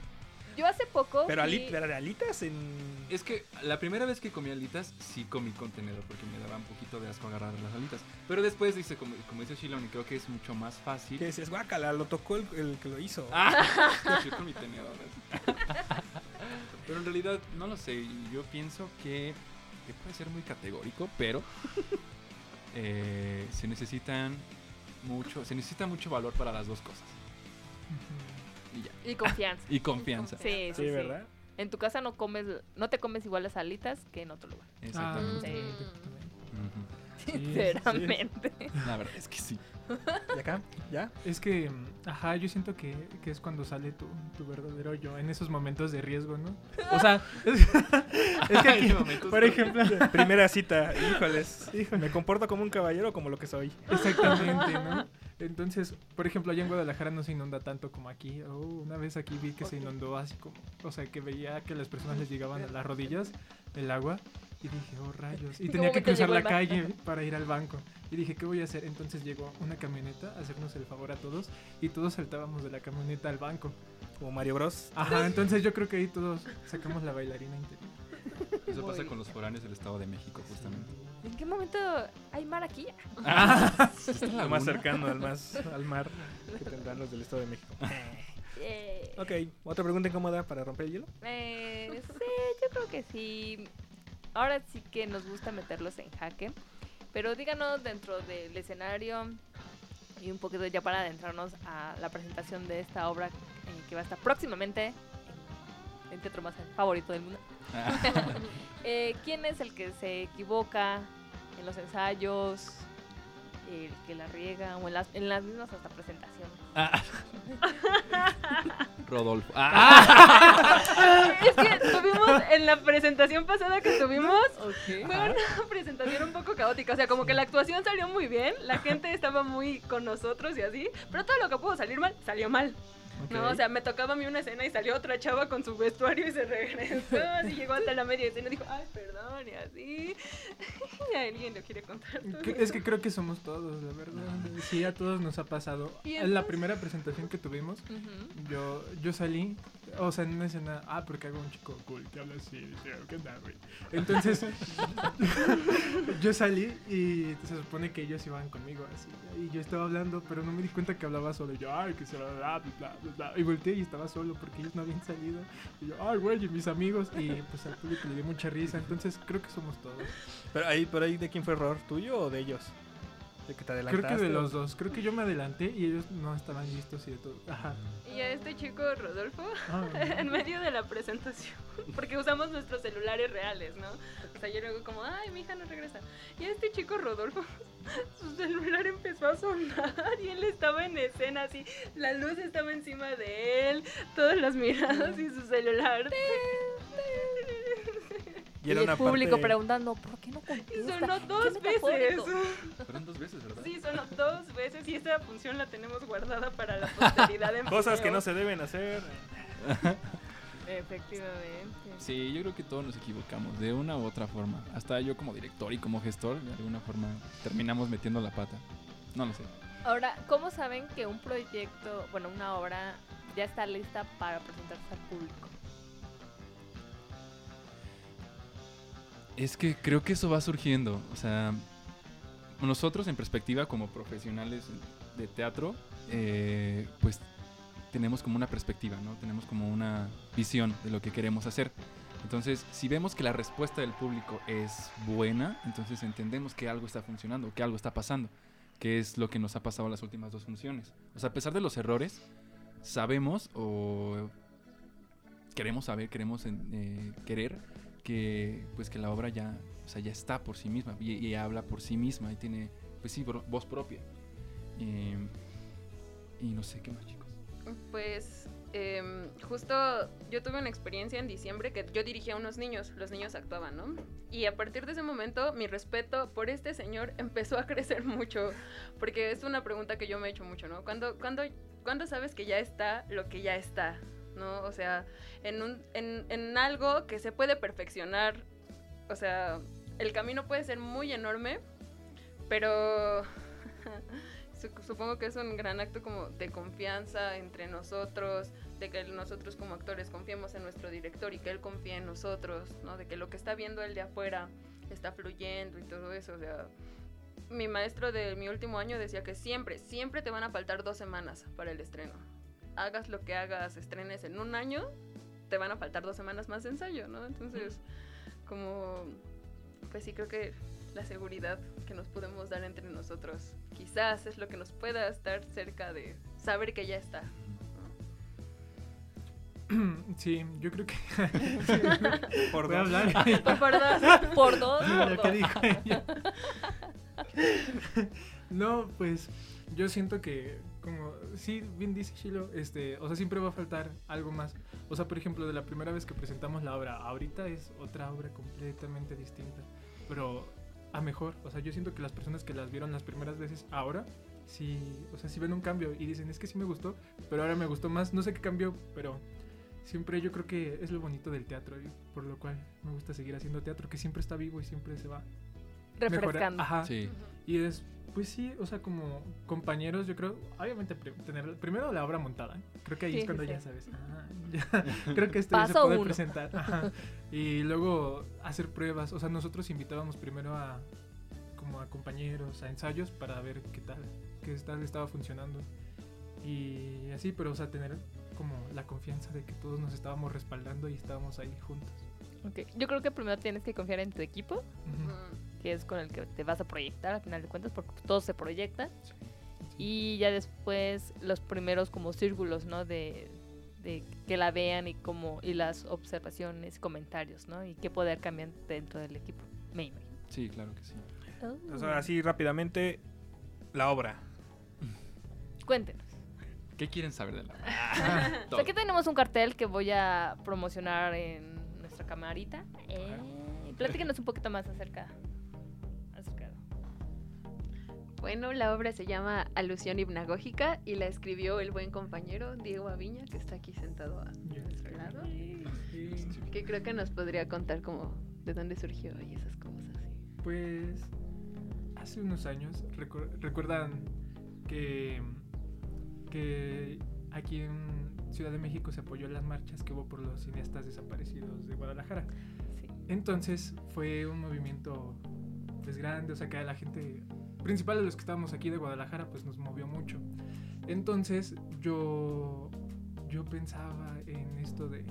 Yo hace poco. Pero, fui- ali- pero de alitas en. Es que la primera vez que comí alitas, sí comí con tenedor porque me daba un poquito de asco agarrar las alitas. Pero después dice, como, como dice Shilon, y creo que es mucho más fácil. Que dices, guácala, lo tocó el, el que lo hizo. Ah, yo con mi tenedor. Pero en realidad, no lo sé. Yo pienso que, que puede ser muy categórico, pero eh, se necesitan mucho, se necesita mucho valor para las dos cosas. Y ya. Y confianza. Y confianza. Sí, sí, Sí, sí. ¿verdad? En tu casa no comes, no te comes igual las alitas que en otro lugar. Exactamente. Sí. Ujú. Sinceramente. La verdad es que sí. ¿Y acá? ¿Ya? Es que, ajá, yo siento que, que es cuando sale tu, tu verdadero yo, en esos momentos de riesgo, ¿no? O sea, es, es que aquí, por ejemplo... Primera cita, híjoles. ¿Me comporto como un caballero o como lo que soy? Exactamente, ¿no? Entonces, por ejemplo, allá en Guadalajara no se inunda tanto como aquí. Oh, una vez aquí vi que se inundó así como, o sea, que veía que las personas les llegaban a las rodillas el agua y dije, oh rayos. Y ¿En qué tenía que cruzar la calle para ir al banco. Y dije, ¿qué voy a hacer? Entonces llegó una camioneta a hacernos el favor a todos y todos saltábamos de la camioneta al banco. Como Mario Bros. Ajá, entonces yo creo que ahí todos sacamos la bailarina interior. Eso pasa con los foráneos del Estado de México, justamente. ¿En qué momento hay mar aquí? Ah, Lo más cercano al, más, al mar que tendrán los del Estado de México. Eh, Ok, otra pregunta incómoda para romper el hielo. Eh, sí, yo creo que sí. Ahora sí que nos gusta meterlos en jaque. Pero díganos dentro del escenario y un poquito ya para adentrarnos a la presentación de esta obra eh, que va a estar próximamente en el teatro más favorito del mundo. Eh, ¿Quién es el que se equivoca en los ensayos? El que la riega o en las, en las mismas hasta presentaciones. Ah. Rodolfo. Ah. es que tuvimos en la presentación pasada que tuvimos Ok. fue una presentación un poco caótica, o sea, como que la actuación salió muy bien, la gente estaba muy con nosotros y así, pero todo lo que pudo salir mal salió mal. No, o sea, me tocaba a mí una escena y salió otra chava con su vestuario y se regresó, así llegó hasta la media escena y dijo, ay, perdón, y así. Y alguien lo quiere contar. Es que creo que somos todos, la verdad. Sí, a todos nos ha pasado. ¿Y En la primera presentación que tuvimos, yo, yo salí, o sea, en una escena, ah, porque hago un chico cool que habla así, dice, ¿qué tal, güey? Entonces, yo salí y se supone que ellos iban conmigo así. Y yo estaba hablando, pero no me di cuenta que hablaba solo. Yo, ay, que se bla, bla, bla, bla. Y volteé y estaba solo porque ellos no habían salido. Y yo, ay, güey, y mis amigos. Y pues al público le dio mucha risa. Entonces, creo que somos todos. Pero ahí, pero ahí, ¿de quién fue error? ¿Tuyo o de ellos? ¿De que te adelantaste? Creo que de los dos. Creo que yo me adelanté y ellos no estaban listos y de todo. Ajá. Y a este chico Rodolfo, Ah, en medio de la presentación, porque usamos nuestros celulares reales, ¿no? O sea, yo luego como, ay, mi hija no regresa. Y a este chico Rodolfo, su celular empezó a sonar y él estaba en escena así, la luz estaba encima de él, todas las miradas y su celular. Y Y era el una público parte- preguntando, ¿por qué no Y contesta? sonó Qué dos veces. Fueron dos veces, ¿verdad? Sí, sonó dos veces y esta función la tenemos guardada para la posteridad en Cosas que video. no se deben hacer. Efectivamente. Sí, yo creo que todos nos equivocamos de una u otra forma. Hasta yo como director y como gestor, de alguna forma terminamos metiendo la pata. No lo sé. Ahora, ¿cómo saben que un proyecto, bueno, una obra ya está lista para presentarse al público? Es que creo que eso va surgiendo. O sea, nosotros en perspectiva como profesionales de teatro, eh, pues tenemos como una perspectiva, ¿no? Tenemos como una visión de lo que queremos hacer. Entonces, si vemos que la respuesta del público es buena, entonces entendemos que algo está funcionando, que algo está pasando, que es lo que nos ha pasado en las últimas dos funciones. O sea, a pesar de los errores, sabemos o queremos saber, queremos eh, querer que pues que la obra ya, o sea, ya está por sí misma y, y habla por sí misma y tiene, pues sí, voz propia. Eh, y no sé qué más. Pues em, justo yo tuve una experiencia en diciembre que yo dirigía a unos niños, los niños actuaban, ¿no? Y a partir de ese momento mi respeto por este señor empezó a crecer mucho, porque es una pregunta que yo me he hecho mucho, ¿no? ¿Cuándo, sabes que ya está lo que ya está? ¿No? O sea, en, un, en, en algo que se puede perfeccionar, o sea, el camino puede ser muy enorme, pero Supongo que es un gran acto como de confianza entre nosotros, de que nosotros como actores confiemos en nuestro director y que él confíe en nosotros, ¿no? De que lo que está viendo él de afuera está fluyendo y todo eso, o sea, mi maestro de mi último año decía que siempre, siempre te van a faltar dos semanas para el estreno. Hagas lo que hagas, estrenes en un año, te van a faltar dos semanas más de ensayo, ¿no? Entonces, como, pues sí creo que la seguridad que nos podemos dar entre nosotros quizás es lo que nos pueda estar cerca de saber que ya está. sí, yo creo que. Por dos. hablar. Por dos, por dos, Lo por que dos. dijo ella. no, pues yo siento que, como, sí, bien dice Shilo, este, o sea, siempre va a faltar algo más. O sea, por ejemplo, de la primera vez que presentamos la obra, ahorita es otra obra completamente distinta, pero a mejor. O sea, yo siento que las personas que las vieron las primeras veces ahora, sí, o sea, sí ven un cambio y dicen, es que sí me gustó, pero ahora me gustó más. No sé qué cambió, pero siempre yo creo que es lo bonito del teatro y por lo cual me gusta seguir haciendo teatro, que siempre está vivo y siempre se va Refrescando. Ajá. Sí. Y es, pues sí, o sea, como compañeros, yo creo, obviamente tener primero la obra montada. ¿eh? Creo que ahí Sí, es cuando sí, ya sabes. ah, ya, creo que esto ya se puede uno. presentar. Ajá. Y luego hacer pruebas. O sea, nosotros invitábamos primero a como a compañeros, a ensayos para ver qué tal, qué tal estaba funcionando. Y así, pero o sea, tener como la confianza de que todos nos estábamos respaldando y estábamos ahí juntos. Ok, Yo creo que primero tienes que confiar en tu equipo, que es con el que te vas a proyectar al final de cuentas, porque todos se proyectan. Y ya después los primeros como círculos, ¿no? De, de que la vean y como y las observaciones, comentarios, ¿no? Y qué poder cambiar dentro del equipo. Me imagino. Sí, claro que sí. Oh. O así rápidamente, la obra. Cuéntenos. ¿Qué quieren saber de la O sea, aquí tenemos un cartel que voy a promocionar en nuestra camarita. Eh, platíquenos un poquito más acerca. Bueno, la obra se llama Alusión hipnagógica y la escribió el buen compañero Diego Aviña, que está aquí sentado a nuestro lado. Que creo que nos podría contar como de dónde surgió y esas cosas. Pues hace unos años, recu- recuerdan que, que aquí en Ciudad de México se apoyó las marchas que hubo por los cineastas desaparecidos de Guadalajara. Entonces fue un movimiento pues grande, o sea que la gente principal de los que estábamos aquí de Guadalajara pues nos movió mucho. Entonces yo yo pensaba en esto de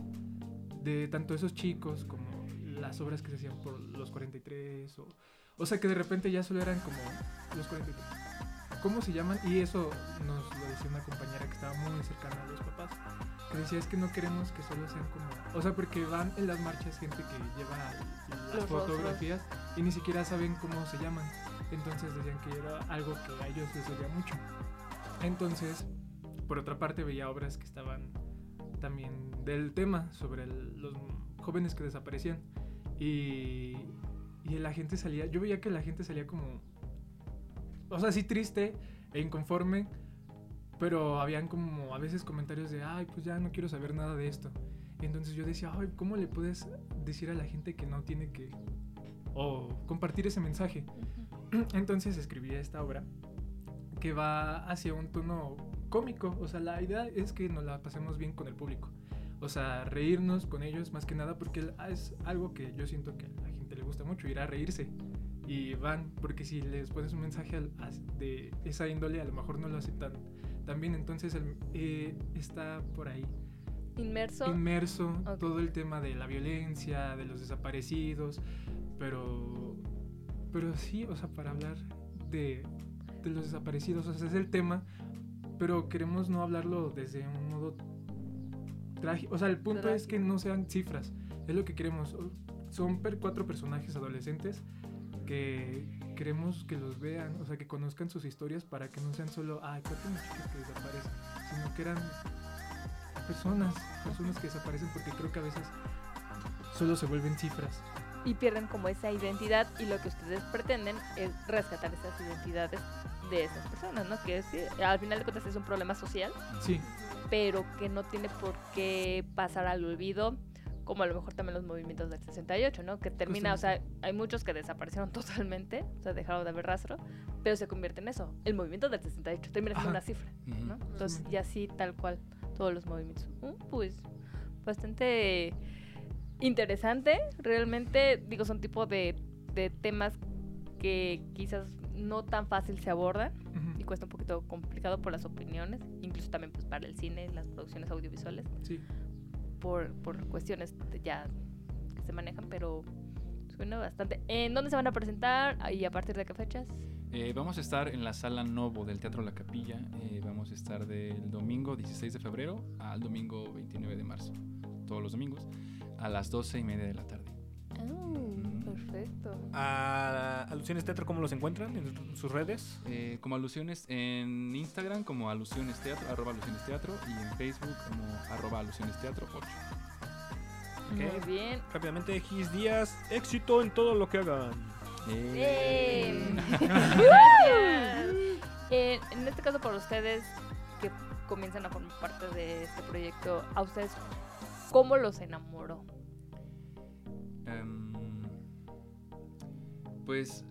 de tanto esos chicos como las obras que se hacían por los 43 o o sea que de repente ya solo eran como los 43. ¿Cómo se llaman? Y eso nos lo decía una compañera que estaba muy cercana a los papás. Que decía, es que no queremos que solo sean como... O sea, porque van en las marchas gente que lleva las Los rostros. fotografías y ni siquiera saben cómo se llaman. Entonces decían que era algo que a ellos les dolía mucho. Entonces, por otra parte, veía obras que estaban también del tema sobre el- los jóvenes que desaparecían. Y, y la gente salía, yo veía que la gente salía como, o sea, sí triste e inconforme, pero habían como a veces comentarios de, ay, pues ya no quiero saber nada de esto. Y entonces yo decía, ay, ¿cómo le puedes decir a la gente que no tiene que, o compartir ese mensaje? Entonces escribí esta obra que va hacia un tono cómico. O sea, la idea es que nos la pasemos bien con el público. O sea, reírnos con ellos más que nada porque es algo que yo siento que a la gente le gusta mucho, ir a reírse. Y van, porque si les pones un mensaje de esa índole, a lo mejor no lo aceptan tan bien. Entonces el- eh, está por ahí Inmerso. inmerso Ok. todo el tema de la violencia, de los desaparecidos, pero pero sí, o sea, para hablar de, de los desaparecidos, o sea, ese es el tema, pero queremos no hablarlo desde un modo trágico, o sea, el punto es que no sean cifras, es lo que queremos. Son per- cuatro personajes adolescentes que queremos que los vean, o sea, que conozcan sus historias para que no sean solo, ay, cuatro muchachos que desaparecen, sino que eran personas, personas que desaparecen porque creo que a veces solo se vuelven cifras. y pierden como esa identidad y lo que ustedes pretenden es rescatar esas identidades de esas personas, ¿no? Que sí, al final de cuentas es un problema social, Sí. pero que no tiene por qué pasar al olvido, como a lo mejor también los movimientos del 68, ¿no? Que termina, o sea, hay muchos que desaparecieron totalmente, o sea, dejaron de haber rastro, pero se convierte en eso. El movimiento del 68 termina siendo Ajá. una cifra. ¿no? Entonces, y así tal cual todos los movimientos. Uh, pues bastante interesante, realmente, digo, son tipo de, de temas que quizás no tan fácil se abordan y cuesta un poquito complicado por las opiniones, incluso también pues para el cine, las producciones audiovisuales, Sí. Por, por cuestiones ya que se manejan, pero suena bastante. ¿En dónde se van a presentar y a partir de qué fechas? Eh, vamos a estar en la sala Novo del Teatro La Capilla. eh, vamos a estar del domingo 16 de febrero al domingo 29 de marzo. Todos los domingos a las 12 y media de la tarde. Perfecto. A Alusiones Teatro, ¿cómo los encuentran en sus redes? Eh, como alusiones en Instagram como alusiones teatro, arroba alusiones teatro y en Facebook como arroba alusiones teatro 8. Ok. Muy bien. Rápidamente, Gis Díaz, éxito en todo lo que hagan. Eh. Eh, en este caso, para ustedes que comienzan a formar parte de este proyecto, ¿a ustedes cómo los enamoró? Em, pues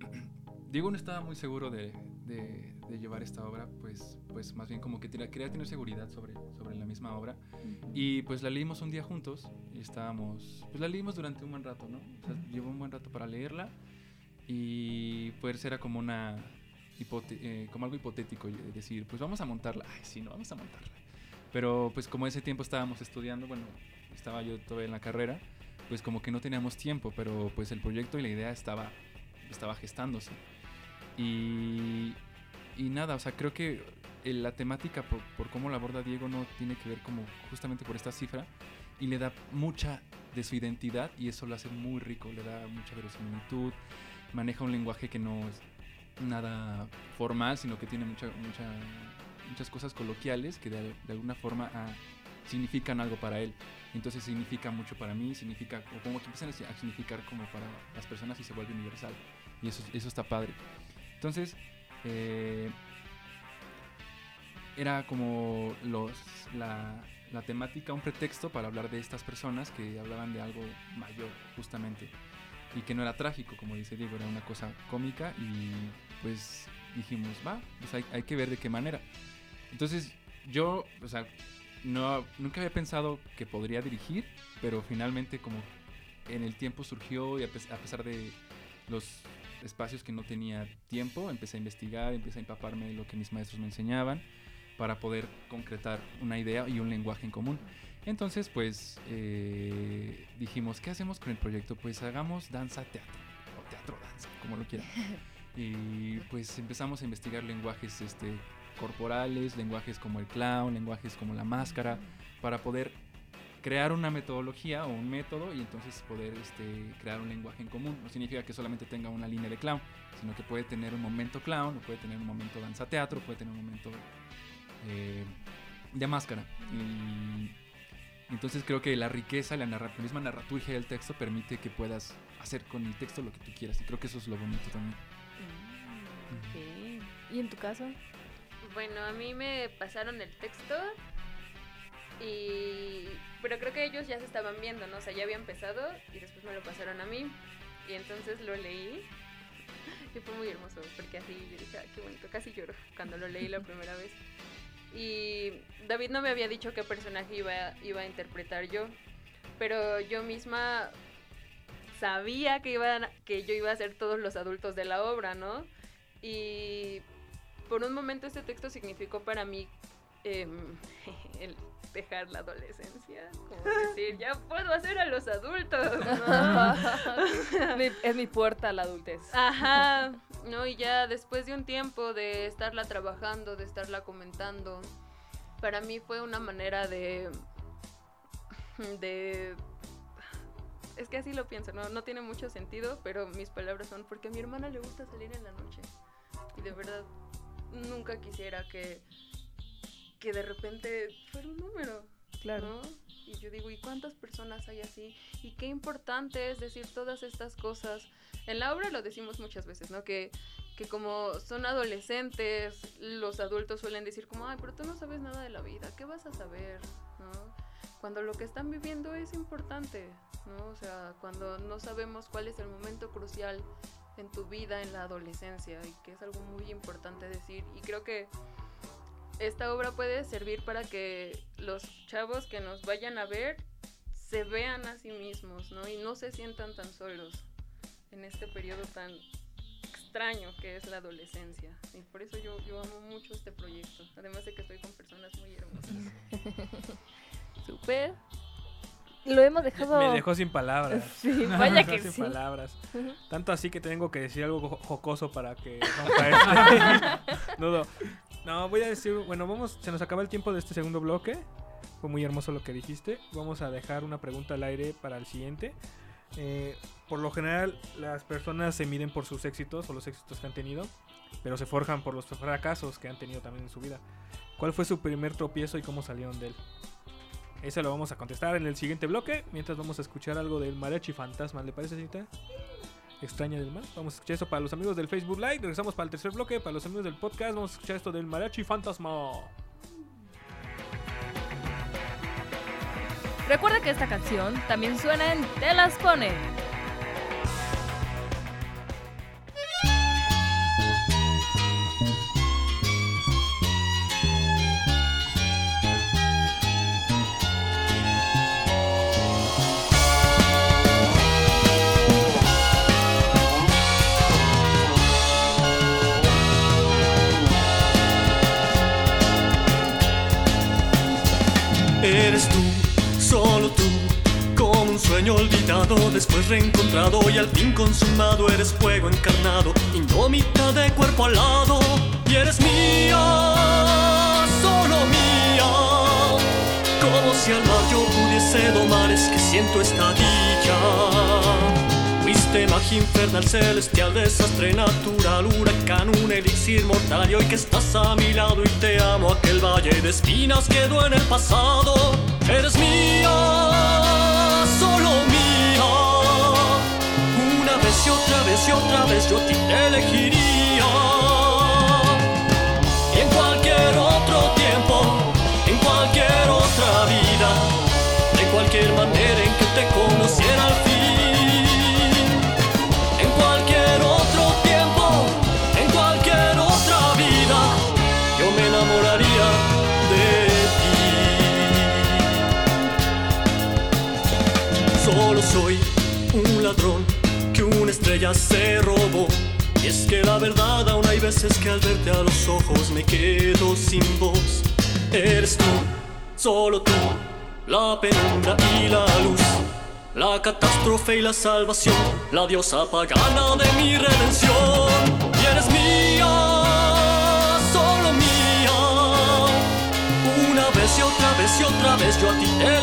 Diego no estaba muy seguro de, de- de llevar esta obra, pues, pues más bien como que tira- quería tener seguridad sobre, sobre la misma obra. Y pues la leímos un día juntos y estábamos, pues la leímos durante un buen rato, ¿no? O sea, llevó un buen rato para leerla y pues era como una, eh, como algo hipotético decir, pues vamos a montarla. Ay, sí, no, vamos a montarla. Pero pues como ese tiempo estábamos estudiando, bueno, estaba yo todavía en la carrera, pues como que no teníamos tiempo, pero pues el proyecto y la idea estaba, estaba gestándose. Y, y nada, o sea, creo que eh, la temática por, por cómo la aborda Diego no tiene que ver como justamente por esta cifra y le da mucha de su identidad y eso lo hace muy rico, le da mucha verosimilitud, maneja un lenguaje que no es nada formal, sino que tiene mucha, mucha, muchas cosas coloquiales que de, alguna forma significan algo para él. Entonces significa mucho para mí, significa, o como que empiezan a si- a significar como para las personas y se vuelve universal. Y eso, eso está padre. Entonces, eh, era como los, la, la temática, un pretexto para hablar de estas personas que hablaban de algo mayor, justamente. Y que no era trágico, como dice Diego, era una cosa cómica y pues dijimos, va, pues hay, hay que ver de qué manera. Entonces, yo, o sea, no, nunca había pensado que podría dirigir, pero finalmente como en el tiempo surgió y a, pes- a pesar de los espacios que no tenía tiempo, empecé a investigar, empecé a empaparme de lo que mis maestros me enseñaban para poder concretar una idea y un lenguaje en común. Entonces, pues eh, dijimos, ¿qué hacemos con el proyecto? Pues hagamos danza teatro, o teatro danza, como lo quieran. Y pues empezamos a investigar lenguajes este, corporales, lenguajes como el clown, lenguajes como la máscara, para poder crear una metodología o un método y entonces poder este, crear un lenguaje en común. No significa que solamente tenga una línea de clown, sino que puede tener un momento clown, o puede tener un momento danza teatro, puede tener un momento eh, de máscara. Y entonces creo que la riqueza, la, narra- la misma narraturgia del texto permite que puedas hacer con el texto lo que tú quieras. Y creo que eso es lo bonito también. Ok. ¿Y en tu caso? Bueno, a mí me pasaron el texto y... Pero creo que ellos ya se estaban viendo, ¿no? O sea, ya había empezado y después me lo pasaron a mí y entonces lo leí y fue muy hermoso porque así yo dije, "Ay, qué bonito, casi lloro cuando lo leí la primera vez. Y David no me había dicho qué personaje iba, iba a interpretar yo, pero yo misma sabía que, iban, que yo iba a ser todos los adultos de la obra, ¿no? Y por un momento este texto significó para mí em, el dejar la adolescencia, como decir, ya puedo hacer a los adultos, es mi puerta a la adultez. Ajá, no, y ya después de un tiempo de estarla trabajando, de estarla comentando, para mí fue una manera de. de. Es que así lo pienso, ¿no? No tiene mucho sentido, pero mis palabras son porque a mi hermana le gusta salir en la noche. Y de verdad, nunca quisiera que. que de repente fuera un número. Claro. ¿no? Y yo digo, ¿y cuántas personas hay así? Y qué importante es decir todas estas cosas. En la obra lo decimos muchas veces, ¿no? Que, que como son adolescentes, los adultos suelen decir como, ay, pero tú no sabes nada de la vida, ¿qué vas a saber? ¿No? Cuando lo que están viviendo es importante, ¿no? O sea, cuando no sabemos cuál es el momento crucial en tu vida en la adolescencia y que es algo muy importante decir. Y creo que esta obra puede servir para que los chavos que nos vayan a ver se vean a sí mismos, ¿no? Y no se sientan tan solos en este periodo tan extraño que es la adolescencia. Y por eso yo, yo amo mucho este proyecto. Además de que estoy con personas muy hermosas. Súper. Lo hemos dejado. Me dejó sin palabras. Sí, Me vaya dejó que sin sí. palabras. Tanto así que tengo que decir algo jo- jocoso para que rompa este nudo. No, voy a decir, bueno, vamos, se nos acaba el tiempo de este segundo bloque. Fue muy hermoso lo que dijiste. Vamos a dejar una pregunta al aire para el siguiente. Eh, por lo general, las personas se miden por sus éxitos o los éxitos que han tenido, pero se forjan por los fracasos que han tenido también en su vida. ¿Cuál fue su primer tropiezo y cómo salieron de él? Ese lo vamos a contestar en el siguiente bloque. Mientras vamos a escuchar algo del mariachi fantasma. ¿Le parece, señorita? Extraña del mar. Vamos a escuchar eso para los amigos del Facebook Live. Regresamos para el tercer bloque. Para los amigos del podcast, vamos a escuchar esto del mariachi fantasma. Recuerda que esta canción también suena en Te pone. Después reencontrado y al fin consumado. Eres fuego encarnado, indómita de cuerpo alado, y eres mía, solo mía. Como si al mar yo pudiese domar, es que siento esta dicha. Fuiste magia infernal, celestial, desastre natural, huracán, un elixir mortal. Y hoy que estás a mi lado y te amo, aquel valle de espinas quedó en el pasado. Eres mía, y otra vez y otra vez yo te elegiría. En cualquier otro tiempo, en cualquier otra vida, de cualquier manera en que te conociera al estrella se robó. Y es que la verdad aún hay veces que al verte a los ojos me quedo sin voz. Eres tú, solo tú, la penumbra y la luz. La catástrofe y la salvación, la diosa pagana de mi redención. Y eres mía, solo mía. Una vez y otra vez y otra vez yo a ti te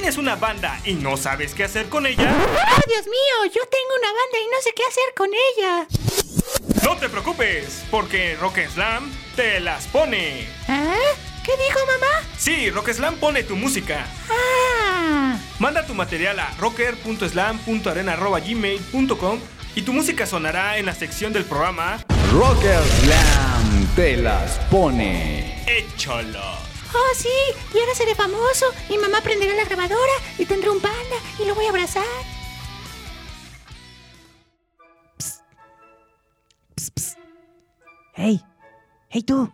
tienes una banda y no sabes qué hacer con ella, ¡Oh, Dios mío! Yo tengo una banda y no sé qué hacer con ella. no te preocupes, porque Rock Slam te las pone. ¿Ah? ¿Qué dijo mamá? Sí, Rock Slam pone tu música. Ah. Manda tu material a rocker.slam.arena.gmail.com y tu música sonará en la sección del programa Rocker Slam te las pone. Échalo. Oh, sí, y ahora seré famoso. Mi mamá prenderá la grabadora y tendré un panda y lo voy a abrazar. ¡Hey! ¡Hey tú!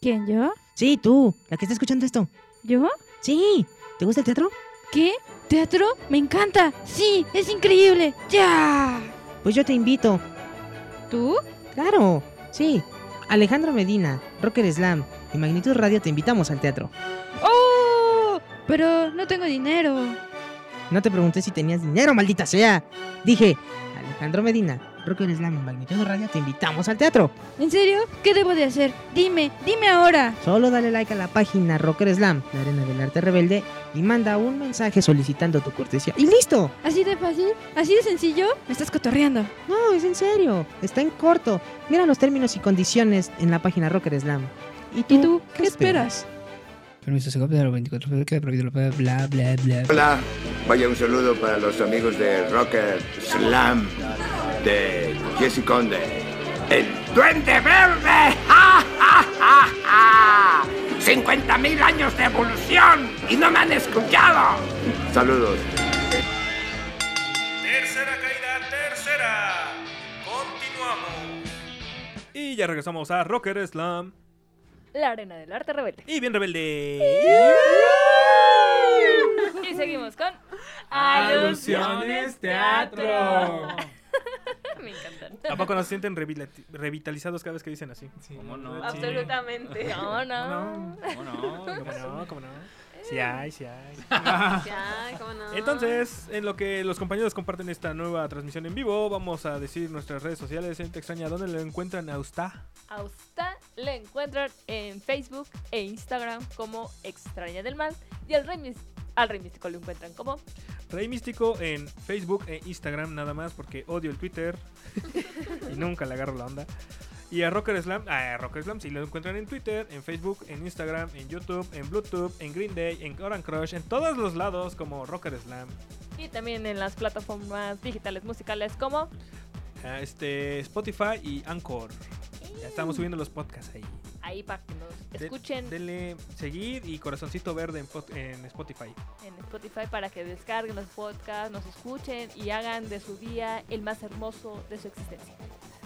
¿Quién, yo? Sí, tú, la que está escuchando esto. ¿Yo? Sí, ¿te gusta el teatro? ¿Qué? ¿Teatro? Me encanta. Sí, es increíble. ¡Ya! Pues yo te invito. ¿Tú? Claro, sí. Alejandro Medina, Rocker Slam y Magnitud Radio te invitamos al teatro. ¡Oh! Pero no tengo dinero. No te pregunté si tenías dinero, maldita sea. Dije, Alejandro Medina, Rocker Slam en Magnitud Radio, te invitamos al teatro. ¿En serio? ¿Qué debo de hacer? Dime, dime ahora. Solo dale like a la página Rocker Slam, la arena del arte rebelde, y manda un mensaje solicitando tu cortesía. ¡Y listo! ¿Así de fácil? ¿Así de sencillo? Me estás cotorreando. No, es en serio. Está en corto. Mira los términos y condiciones en la página Rocker Slam. ¿Y tú, ¿Qué esperas? Permiso, se copia de los 24 queda prohibido, bla, bla, bla, bla. Hola, vaya un saludo para los amigos de Rocker Slam de Jesse Conde. ¡El Duende Verde! ¡Ja, ja, ja, ja! ¡50.000 años de evolución! ¡Y no me han escuchado! Saludos. Tercera caída, tercera. Continuamos. Y ya regresamos a Rocker Slam. La arena del arte rebelde. Y bien rebelde. Y seguimos con Alusiones Teatro. Me encantan. ¿A poco nos sienten revitalizados cada vez que dicen así? ¿Cómo no? Absolutamente. No, no. ¿Cómo no? ¿Cómo no? ¿Cómo no? Sí hay, sí hay. Sí hay, ¿cómo no? Entonces, en lo que los compañeros comparten esta nueva transmisión en vivo, vamos a decir nuestras redes sociales. Gente extraña, ¿dónde lo encuentran a usted? A usted le encuentran en Facebook e Instagram como Extraña del Mal. Y al Rey, Mis- al Rey Místico lo encuentran como Rey Místico en Facebook e Instagram nada más porque odio el Twitter y nunca le agarro la onda. Y a Rocker Slam, a Rocker Slam sí lo encuentran en Twitter, en Facebook, en Instagram, en YouTube, en Bluetooth, en Green Day, en Oran Crush, en todos los lados como Rocker Slam. y también en las plataformas digitales musicales como Ah, Este, Spotify y Anchor. Ya estamos subiendo los podcasts ahí. ahí para que nos De- escuchen denle seguir y corazoncito verde en, Spotify. en Spotify para que descarguen los podcasts, nos escuchen y hagan de su día el más hermoso de su existencia.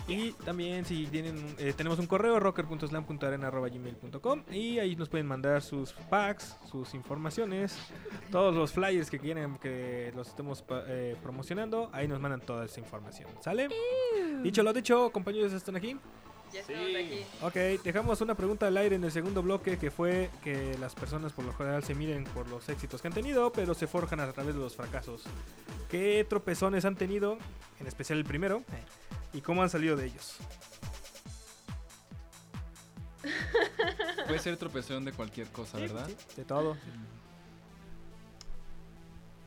Y también si tienen, eh, tenemos un correo rocker.slam.arena.gmail.com y ahí nos pueden mandar sus packs, sus informaciones, todos los flyers que quieren que los estemos eh, promocionando, ahí nos mandan toda esa información, ¿sale? Dicho lo dicho, compañeros, ¿están aquí? Ya estamos aquí. Ok, dejamos una pregunta al aire en el segundo bloque que fue que las personas por lo general se miden por los éxitos que han tenido, pero se forjan a través de los fracasos. ¿Qué tropezones han tenido, en especial el primero, y cómo han salido de ellos? Puede ser tropezón de cualquier cosa, ¿verdad? de todo.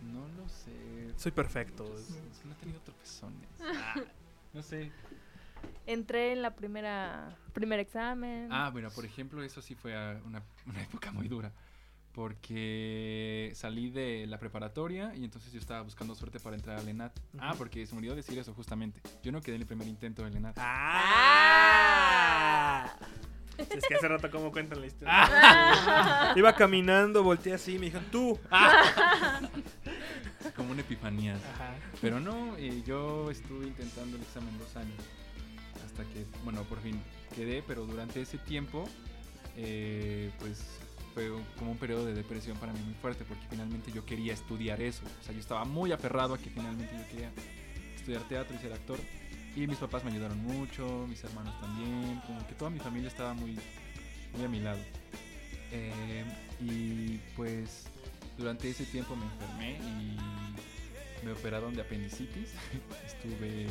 No lo sé. Soy perfecto. No he tenido tropezones. Ah, no sé. Entré en la primera primer examen. Ah, bueno, por ejemplo, eso sí fue ah, una, una época muy dura. Porque salí de la preparatoria y entonces yo estaba buscando suerte para entrar al ENAT. Ah, porque se me olvidó decir eso justamente. Yo no quedé en el primer intento del ENAT. ¡Ah! Es que hace rato como cuentan la historia. Ah. Iba caminando, volteé así y me dijeron, tú. Como una epifanía. Pero no, eh, yo estuve intentando el examen dos años. Que, bueno, por fin quedé, pero durante ese tiempo, eh, pues fue como un periodo de depresión para mí muy fuerte, porque finalmente yo quería estudiar eso. O sea, yo estaba muy aferrado a que finalmente yo quería estudiar teatro y ser actor. Y mis papás me ayudaron mucho, mis hermanos también, como que toda mi familia estaba muy, muy a mi lado. Eh, y pues durante ese tiempo me enfermé y me operaron de apendicitis. Estuve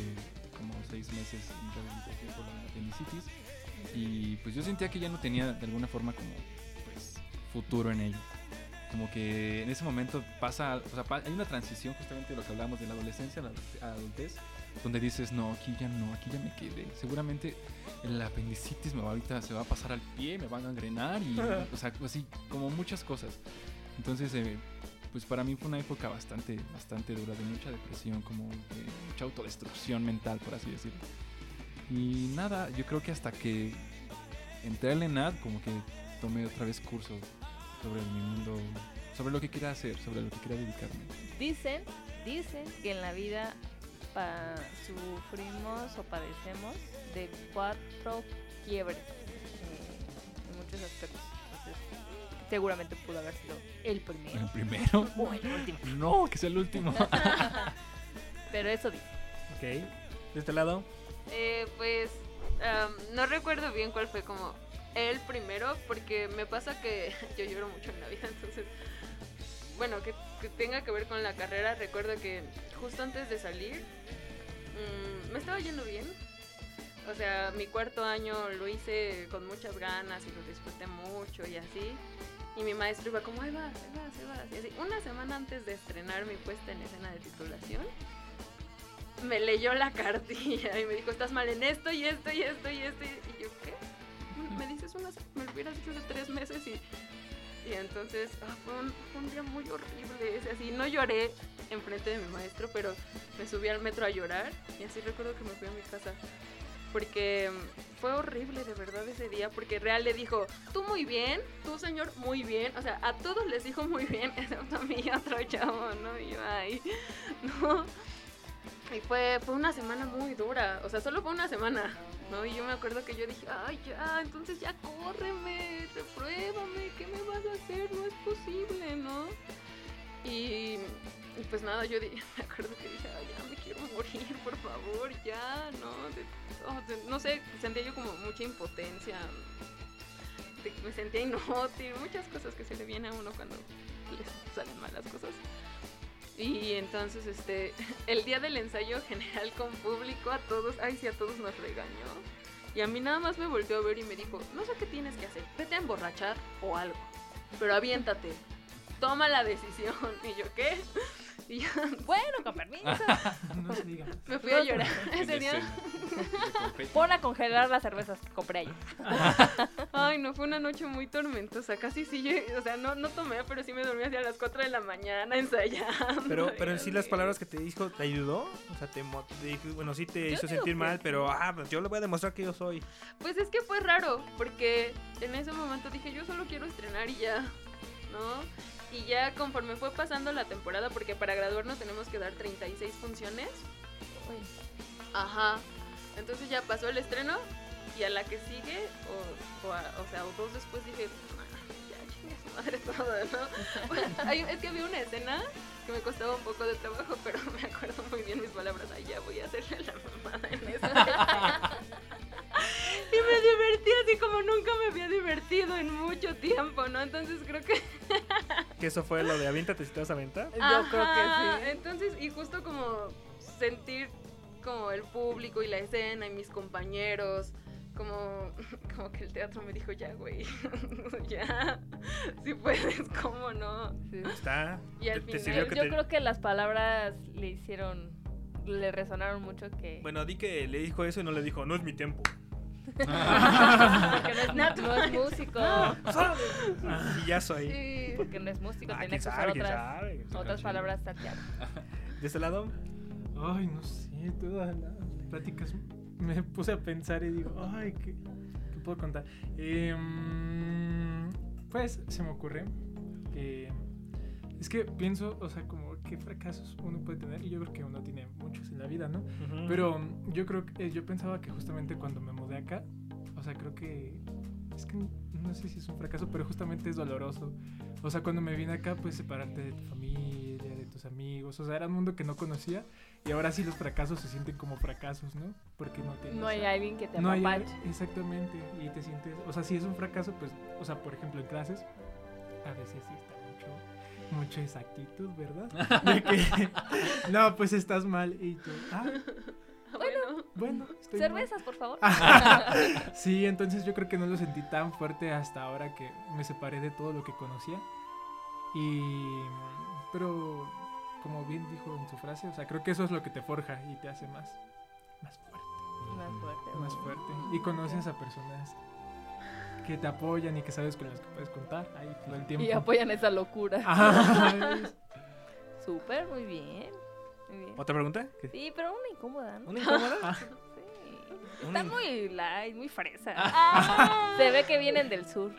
como seis meses en rehabilitación por la apendicitis. Y pues yo sentía que ya no tenía de alguna forma como pues futuro en ello. Como que en ese momento pasa, o sea, hay una transición justamente de lo que hablábamos de la adolescencia a la adult- adultez, donde dices, no, aquí ya no, aquí ya me quedé. Seguramente el apendicitis me va ahorita, se va a pasar al pie, me van a gangrenar y, o sea, así como muchas cosas. Entonces, eh, pues para mí fue una época bastante, bastante dura, de mucha depresión, como de mucha autodestrucción mental, por así decirlo. Y nada, yo creo que hasta que entré al ENAD, como que tomé otra vez curso sobre mi mundo, sobre lo que quería hacer, sobre lo que quería dedicarme. Dicen, dicen que en la vida sufrimos o padecemos de cuatro quiebres eh, en muchos aspectos. Seguramente pudo haber sido el primero. ¿El primero? O el último. No, que sea el último. Pero eso dice. Ok. ¿De este lado? Eh, pues am, no recuerdo bien cuál fue como el primero, porque me pasa que yo lloro mucho en la vida, entonces bueno, que, que tenga que ver con la carrera, recuerdo que justo antes de salir, mm, me estaba yendo bien. O sea, mi cuarto año lo hice con muchas ganas y lo disfruté mucho y así. Y mi maestro iba como, ahí vas, ahí vas, ahí vas. Y así, una semana antes de estrenar mi puesta en escena de titulación, me leyó la cartilla y me dijo, estás mal en esto y esto y esto y esto. Y yo, ¿qué? Me dices una, me lo hubieras dicho hace tres meses y, y entonces ah, fue, un, día muy horrible. así, no lloré enfrente de mi maestro, pero me subí al metro a llorar y así recuerdo que me fui a mi casa. Porque mm, fue horrible de verdad ese día, porque Real le dijo, tú muy bien, tú señor muy bien, o sea, a todos les dijo muy bien, excepto a mí y otro chavo, ¿no? Y yo, ay, no. Y fue, fue una semana muy dura, o sea, solo fue una semana, ¿no? Y yo me acuerdo que yo dije, ay, ya, entonces ya córreme, repruébame, ¿qué me vas a hacer? No es posible, ¿no? Y, pues nada, yo me acuerdo que dije, ay, ya me quiero morir, por favor, ya, ¿no? De- oh, no sé, sentía yo como mucha impotencia, me sentía inútil, muchas cosas que se le viene a uno cuando le salen malas cosas. Y entonces, este, el día del ensayo general con público, a todos, ay, sí, a todos nos regañó. Y a mí nada más me volteó a ver y me dijo, no sé qué tienes que hacer, vete a emborrachar o algo, pero aviéntate, toma la decisión. Y yo, ¿qué? Y yo, bueno, con permiso. No me fui a llorar ese día. Pon a congelar las cervezas que compré ayer. Ay, no, fue una noche muy tormentosa. Casi sí, yo- o sea, no, no tomé, pero sí me dormí hacia las 4 de la mañana ensayando. Pero, pero en sí las palabras que te dijo, ¿te ayudó? O sea, te, te bueno, sí te Yo hizo sentir que mal, pero ah, pues yo le voy a demostrar que yo soy. Pues es que fue raro, porque en ese momento dije, yo solo quiero estrenar y ya, ¿no? Y ya conforme fue pasando la temporada, porque para graduarnos tenemos que dar 36 funciones. Ajá. Entonces ya pasó el estreno y a la que sigue, o, o, a- o sea, o dos después dije, "Ah, ya chingue su madre todo, ¿no? Hay- es que había una escena que me costaba un poco de trabajo, pero me acuerdo muy bien mis palabras. Ay, ya voy a hacerle la mamada en eso. Y me divertí así como nunca me había divertido en mucho tiempo, ¿no? Entonces creo que... Que eso fue lo de aviéntate si te vas a aventar. Ajá, Entonces, y justo como sentir como el público y la escena y mis compañeros, como, como que el teatro me dijo, ya, güey, ya, si puedes, ¿cómo no? Está. Y al te- te final que Yo te- creo que las palabras le hicieron, le resonaron mucho que... Bueno, di que le dijo eso y no le dijo, no es mi tiempo. Porque no es, no es músico. Y ya soy. Sí, porque no es músico, Ah, tiene que usar otras, sabe. otras palabras al teatro. ¿De este lado? Ay, no sé, todas las pláticas me puse a pensar y digo, ay, ¿qué, qué puedo contar? Em, pues se me ocurre que es que pienso, o sea, como qué fracasos uno puede tener y yo creo que uno tiene muchos en la vida, ¿no? Ujú. Pero mm, yo creo que yo pensaba que justamente cuando me mudé acá, o sea, creo que es que no sé si es un fracaso, pero justamente es doloroso. O sea, cuando me vine acá, pues separarte de tu familia, de tus amigos, o sea, era un mundo que no conocía y ahora sí los fracasos se sienten como fracasos, ¿no? Porque no tienes No hay a- alguien que te no apapache. Exactamente, y te sientes, o sea, si es un fracaso, pues, o sea, por ejemplo, en clases, a veces sí está mucho, mucha exactitud, ¿verdad? De que, no, pues estás mal y tú, ah, Bueno, bueno, estoy mal. Cervezas, por favor. sí, entonces yo creo que no lo sentí tan fuerte hasta ahora que me separé de todo lo que conocía. Y. Pero, como bien dijo en su frase, o sea, creo que eso es lo que te forja y te hace más, más fuerte. Más fuerte. Más fuerte. Y conoces a personas que te apoyan y que sabes con las que puedes contar ahí todo el tiempo. Y apoyan esa locura. Ajá. Súper, muy bien. Muy bien. ¿Otra pregunta? ¿Qué? Sí, pero una incómoda, ¿no? ¿Una incómoda? sí. Una Están in- muy light, muy fresa. Ah. Se ve que vienen del sur.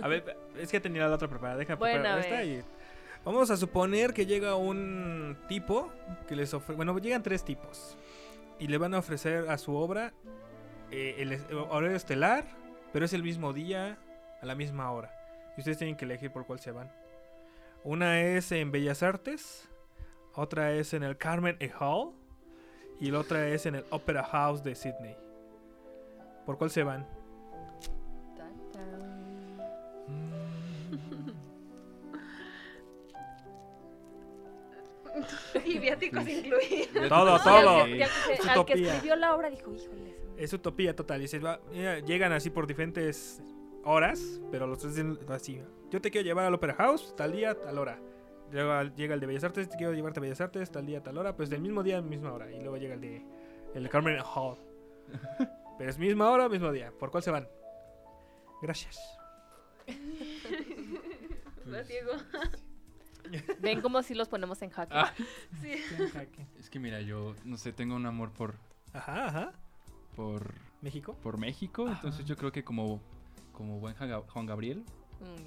A ver, es que tenía la otra preparada. Deja Bueno, preparar esta y. Vamos a suponer que llega un tipo que les ofrece. Bueno, llegan tres tipos. Y le van a ofrecer a su obra eh, el horario estelar, pero es el mismo día, a la misma hora. Y ustedes tienen que elegir por cuál se van. Una es en Bellas Artes, otra es en el Carmen Hall y la otra es en el Opera House de Sydney. ¿Por cuál se van? Y viáticos incluidos. Todo, todo. al que- al que- Es al que utopía. escribió la obra dijo, híjole. Es utopía total. Y se va- mira, llegan así por diferentes horas, pero los tres dicen así. Yo te quiero llevar al Opera House, tal día, tal hora. Luego llega el de Bellas Artes, te quiero llevarte a Bellas Artes, tal día, tal hora. Pues del mismo día, misma hora. Y luego llega el de, el Carmen Hall. Pero es misma hora, mismo día. ¿Por cuál se van? Gracias. Diego. Ven como si los ponemos en jaque. Ah. Sí. Es que mira, yo no sé, tengo un amor por. Ajá, ajá. Por. ¿México? Por México. Entonces yo creo que como, como buen Juan Gab- Juan Gabriel,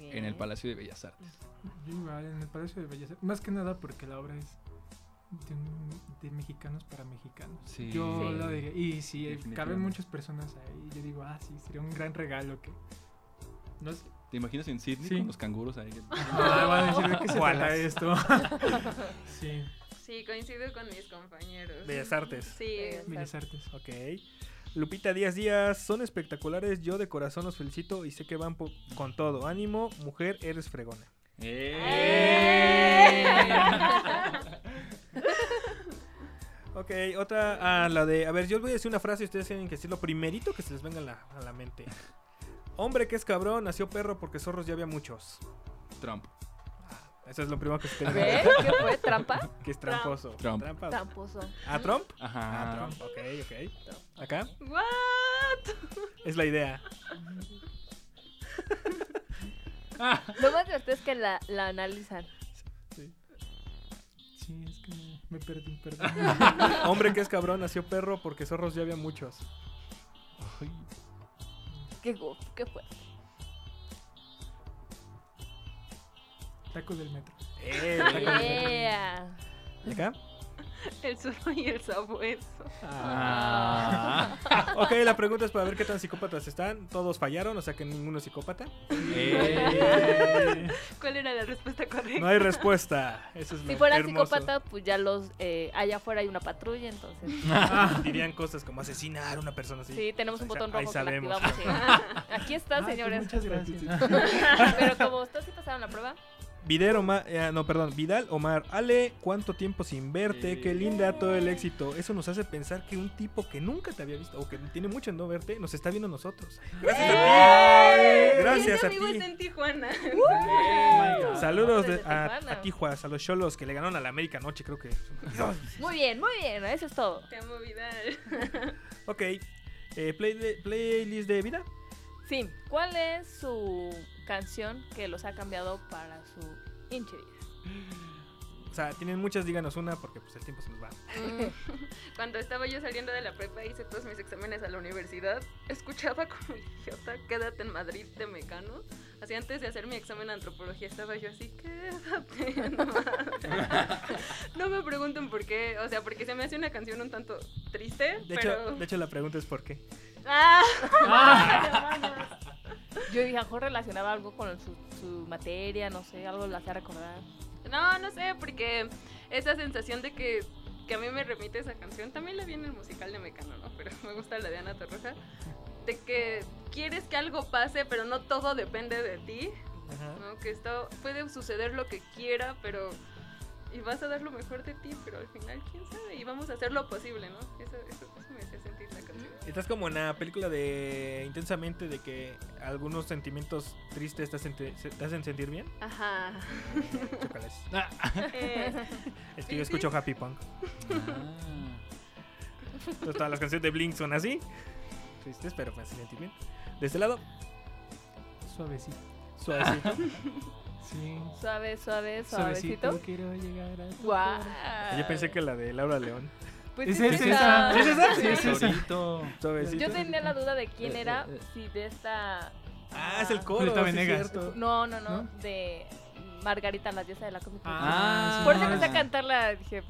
en el. Palacio de Bellas Artes. Yo igual, en el Palacio de Bellas Artes. Más que nada porque la obra es de, mexicanos para mexicanos. Sí. Yo Sí. lo diría. Y si caben Definitivamente. muchas personas ahí, yo digo, ah, sí, sería un gran regalo que. No sé. ¿Te imaginas en Sydney Sí. con los canguros ahí? Ah, van a decir, ¿de qué se trata esto? sí. Sí, coincido con mis compañeros. Bellas Artes. Sí. Bellas Artes. Ok. Lupita Díaz Díaz, son espectaculares. Yo de corazón los felicito y sé que van con todo. Ánimo, mujer, eres fregona. Ok, otra, ah, la de. A ver, yo os voy a decir una frase y ustedes tienen que decir lo primerito que se les venga a la, a la mente. Hombre que es cabrón, nació perro porque zorros ya había muchos. Trump. Eso es lo primero que se te. ¿Qué fue? ¿Trampa? Que es tramposo. Trump. Trampa. Tramposo. ¿A Trump? Ajá. Ah, Trump, ok, ok. ¿Acá? ¿What? Es la idea. Lo más divertido es que la, la analizan. Sí, es que me, me perdí, perdón. Hombre que es cabrón, nació perro porque zorros ya había muchos. ¿Qué, qué fue? Taco del metro. Eh, taco del metro. ¿Y acá? El zorro y el sabueso. Ah. ok, la pregunta es para ver qué tan psicópatas están. Todos fallaron, o sea que ninguno es psicópata. Eh. ¿Cuál era la respuesta correcta? No hay respuesta. Eso es Si fuera hermoso. psicópata, pues ya los. eh, allá afuera hay una patrulla, entonces. Dirían cosas como asesinar a una persona así. Sí, tenemos un O sea, botón ahí rojo que activamos. y- Ah, Aquí está, Ah, pues señores. muchas gracias. Pero como ustedes sí pasaron la prueba, Vidal Omar, eh, no, perdón, Vidal Omar, Ale, cuánto tiempo sin verte, qué linda todo el éxito. Eso nos hace pensar que un tipo que nunca te había visto o que tiene mucho en no verte, nos está viendo a nosotros. Gracias a ti. Gracias a amigos ti. en Tijuana. Saludos de- Desde a, Tijuana. a Tijuas, a los cholos que le ganaron a la América anoche, creo que. muy bien, muy bien, eso es todo. Te amo, Vidal. ok, eh, play de- playlist de vida. Sí, ¿cuál es su canción que los ha cambiado para su hinche vida? O sea, tienen muchas, díganos una porque pues el tiempo se nos va. Cuando estaba yo saliendo de la prepa hice todos mis exámenes a la universidad, escuchaba como idiota, quédate en Madrid de mecano. Así antes de hacer mi examen de antropología estaba yo así, quédate en Madrid. No me pregunten por qué, o sea, porque se me hace una canción un tanto triste, De, pero... hecho, de hecho, la pregunta es por qué. ¡Ah! Yo dije, a lo mejor relacionaba algo con su, su materia, no sé, algo la hacía recordar. No, no sé, porque esa sensación de que, que a mí me remite esa canción, también la vi en el musical de Mecano, ¿no? Pero me gusta la de Ana Torroja, de que quieres que algo pase, pero no todo depende de ti, ¿no? Que esto puede suceder lo que quiera, pero... Y vas a dar lo mejor de ti, pero al final, quién sabe, y vamos a hacer lo posible, ¿no? Eso, eso, eso me Estás como en la película de Intensamente de que algunos sentimientos tristes te hacen, te, te hacen sentir bien. Ajá. Chócalas. Eh, Es que yo escucho sí. Happy Punk. Entonces, todas las canciones de Blink son así. Tristes, pero me hacen sentir bien. De este lado, Suavecito. suavecito. Sí. Suave, suave, Suavecito. suavecito. Quiero llegar a tu Guau. corazón. Yo pensé que la de Laura León. Pues Es esa. ¿Es esa? Sí, es esa. Yo tenía la duda de quién Eh, era, eh, eh. si de esta... Ah, es el coro. Julieta sí cierto. No, no, no, ¿No? de Margarita, la diosa de la cómica. Ah, sí. Por eso Ah. empecé a cantarla, dije,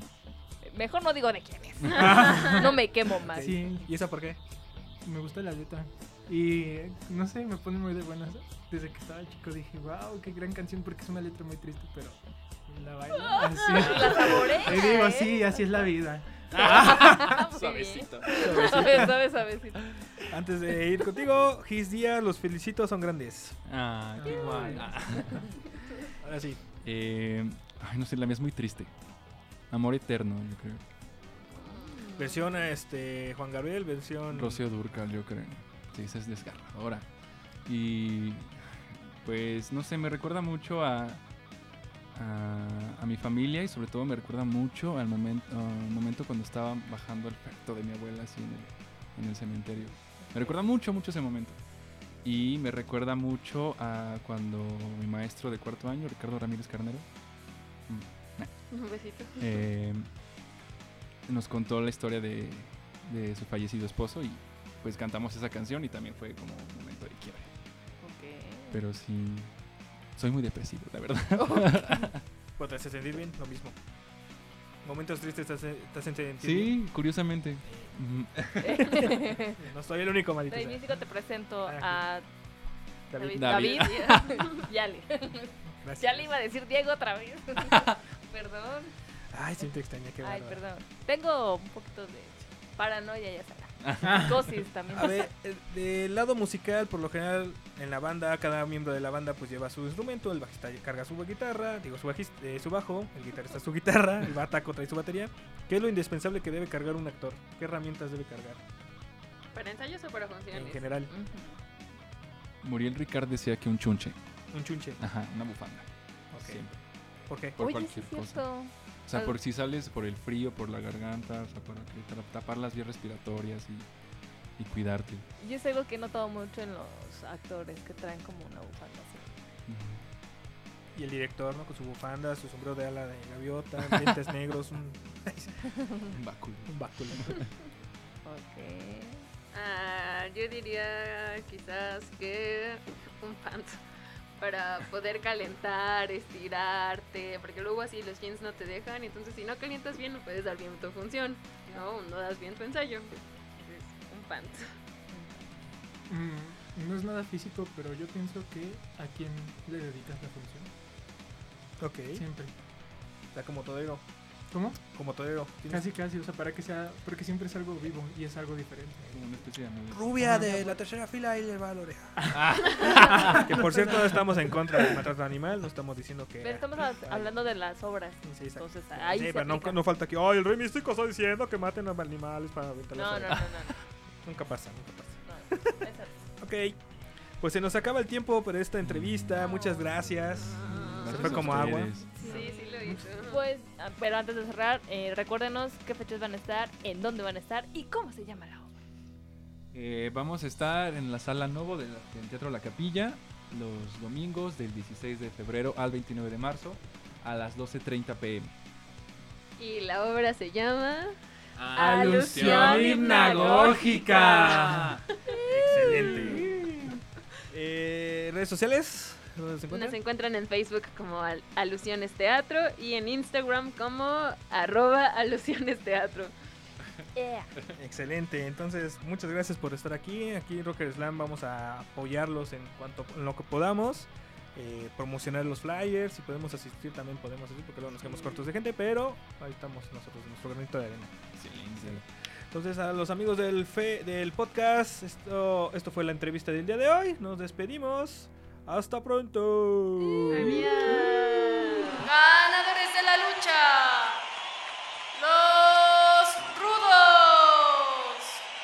mejor no digo de quién es. no me quemo más. Sí, ¿Y esa por qué? me gusta la letra. Y no sé, me pone muy de buenas. Desde que estaba chico dije, wow, qué gran canción, porque es una letra muy triste, pero la baila así. La saborea, Y digo, sí, así es la vida. Muy Suavecito. Suave, suave, suavecito. Antes de ir contigo, Gis Díaz, los felicito, son grandes. Ah, qué guay. Ah. Ahora sí. Eh, ay, no sé, la mía es muy triste. Amor eterno, yo creo. Versión este Juan Gabriel, versión Rocío Durcal, yo creo. Sí, esa es desgarradora. Y pues no sé, me recuerda mucho a, a, a mi familia y sobre todo me recuerda mucho al momento, al momento cuando estaba bajando el feto de mi abuela así en el, en el cementerio. Me recuerda mucho, mucho ese momento. Y me recuerda mucho a cuando mi maestro de cuarto año, Ricardo Ramírez Carnero, mm, Un besito. eh, nos contó la historia de, de su fallecido esposo y pues cantamos esa canción y también fue como un momento de quiebre. Pero sí, soy muy depresivo, la verdad. ¿O te hace sentir bien? Lo mismo. Momentos tristes te hace- te hacen sentir sí, curiosamente. Ujú. bien. no soy el único, maldito. De inicio te presento a David. David. David. Yali. Gracias. Ya le iba a decir Diego otra vez. Perdón. Ay, siento extraña, qué Ay, bárbaro. perdón. Tengo un poquito de paranoia, ya sabes. Ah. Psicosis también. A ver, eh, del lado musical, por lo general, en la banda, cada miembro de la banda pues lleva su instrumento, el bajista carga su guitarra, digo su, bajista, eh, su bajo, el guitarrista su guitarra, el bataco trae su batería. ¿Qué es lo indispensable que debe cargar un actor? ¿Qué herramientas debe cargar ¿Para ensayos o para funciones? en general? Muriel Ricard decía que un chunche. Un chunche. Ajá, una bufanda. Ok. Siempre. ¿Por qué? Por Oye, cualquier cosa. cierto. O sea, por si sales por el frío, por la garganta, o sea, para que- para tapar las vías respiratorias y, y cuidarte. Y es algo que he notado mucho en los actores que traen como una bufanda así. Y el director, ¿no? Con su bufanda, su sombrero de ala de gaviota, dientes negros, un, Un báculo. un báculo. Ok. Ah, yo diría quizás que un pant para poder calentar, estirarte, porque luego así los jeans no te dejan, y entonces si no calientas bien no puedes dar bien tu función, no, no das bien tu ensayo. Entonces, un pant. Mm, no es nada físico, pero yo pienso que a quién le dedicas la función. Ok. Siempre. Está como todero. ¿Cómo? Como. Tienes- Casi, casi, o sea, para que sea, porque siempre es algo vivo y es algo diferente. Como una especie de amuleto. Rubia de la tercera fila y le va a la oreja. que por cierto, no estamos en contra del maltrato animal, no estamos diciendo que. Pero estamos hablando de las obras. Sí. Entonces ahí Sí, se pero no, falta que. Ay, el rey místico está diciendo que maten a los animales para aventar las No, no, no, orejas". no. Nunca pasa, nunca pasa. no. Ok. Pues se nos acaba el tiempo para esta entrevista. Muchas gracias. se Gracias fue como agua. ustedes. Pues, ah, pero antes de cerrar, eh, recuérdenos qué fechas van a estar, en dónde van a estar y cómo se llama la obra. Eh, vamos a estar en la sala Novo del, Teatro La Capilla los domingos del 16 de febrero al 29 de marzo a las 12.30 pm. Y la obra se llama Alusión hipnagógica. Excelente. Eh, ¿Redes sociales? ¿Dónde se encuentran? Nos encuentran en Facebook como Al- Alusiones Teatro y en Instagram como arroba Alusiones Teatro. Excelente, entonces muchas gracias por estar aquí. Aquí en Rocker Slam vamos a apoyarlos en cuanto en lo que podamos. eh, promocionar los flyers, si podemos asistir también podemos asistir porque luego nos quedamos cortos de gente, pero ahí estamos nosotros, nuestro granito de arena. Entonces a los amigos del fe, del podcast, esto, esto fue la entrevista del día de hoy. Nos despedimos. Hasta pronto. Ganadores de la lucha. Los rudos.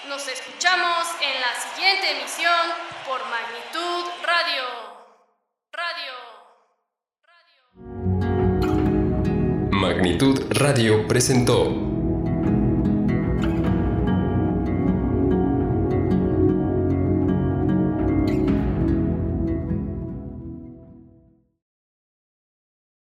Nos escuchamos en la siguiente emisión por Magnitud Radio. Radio. Magnitud Radio presentó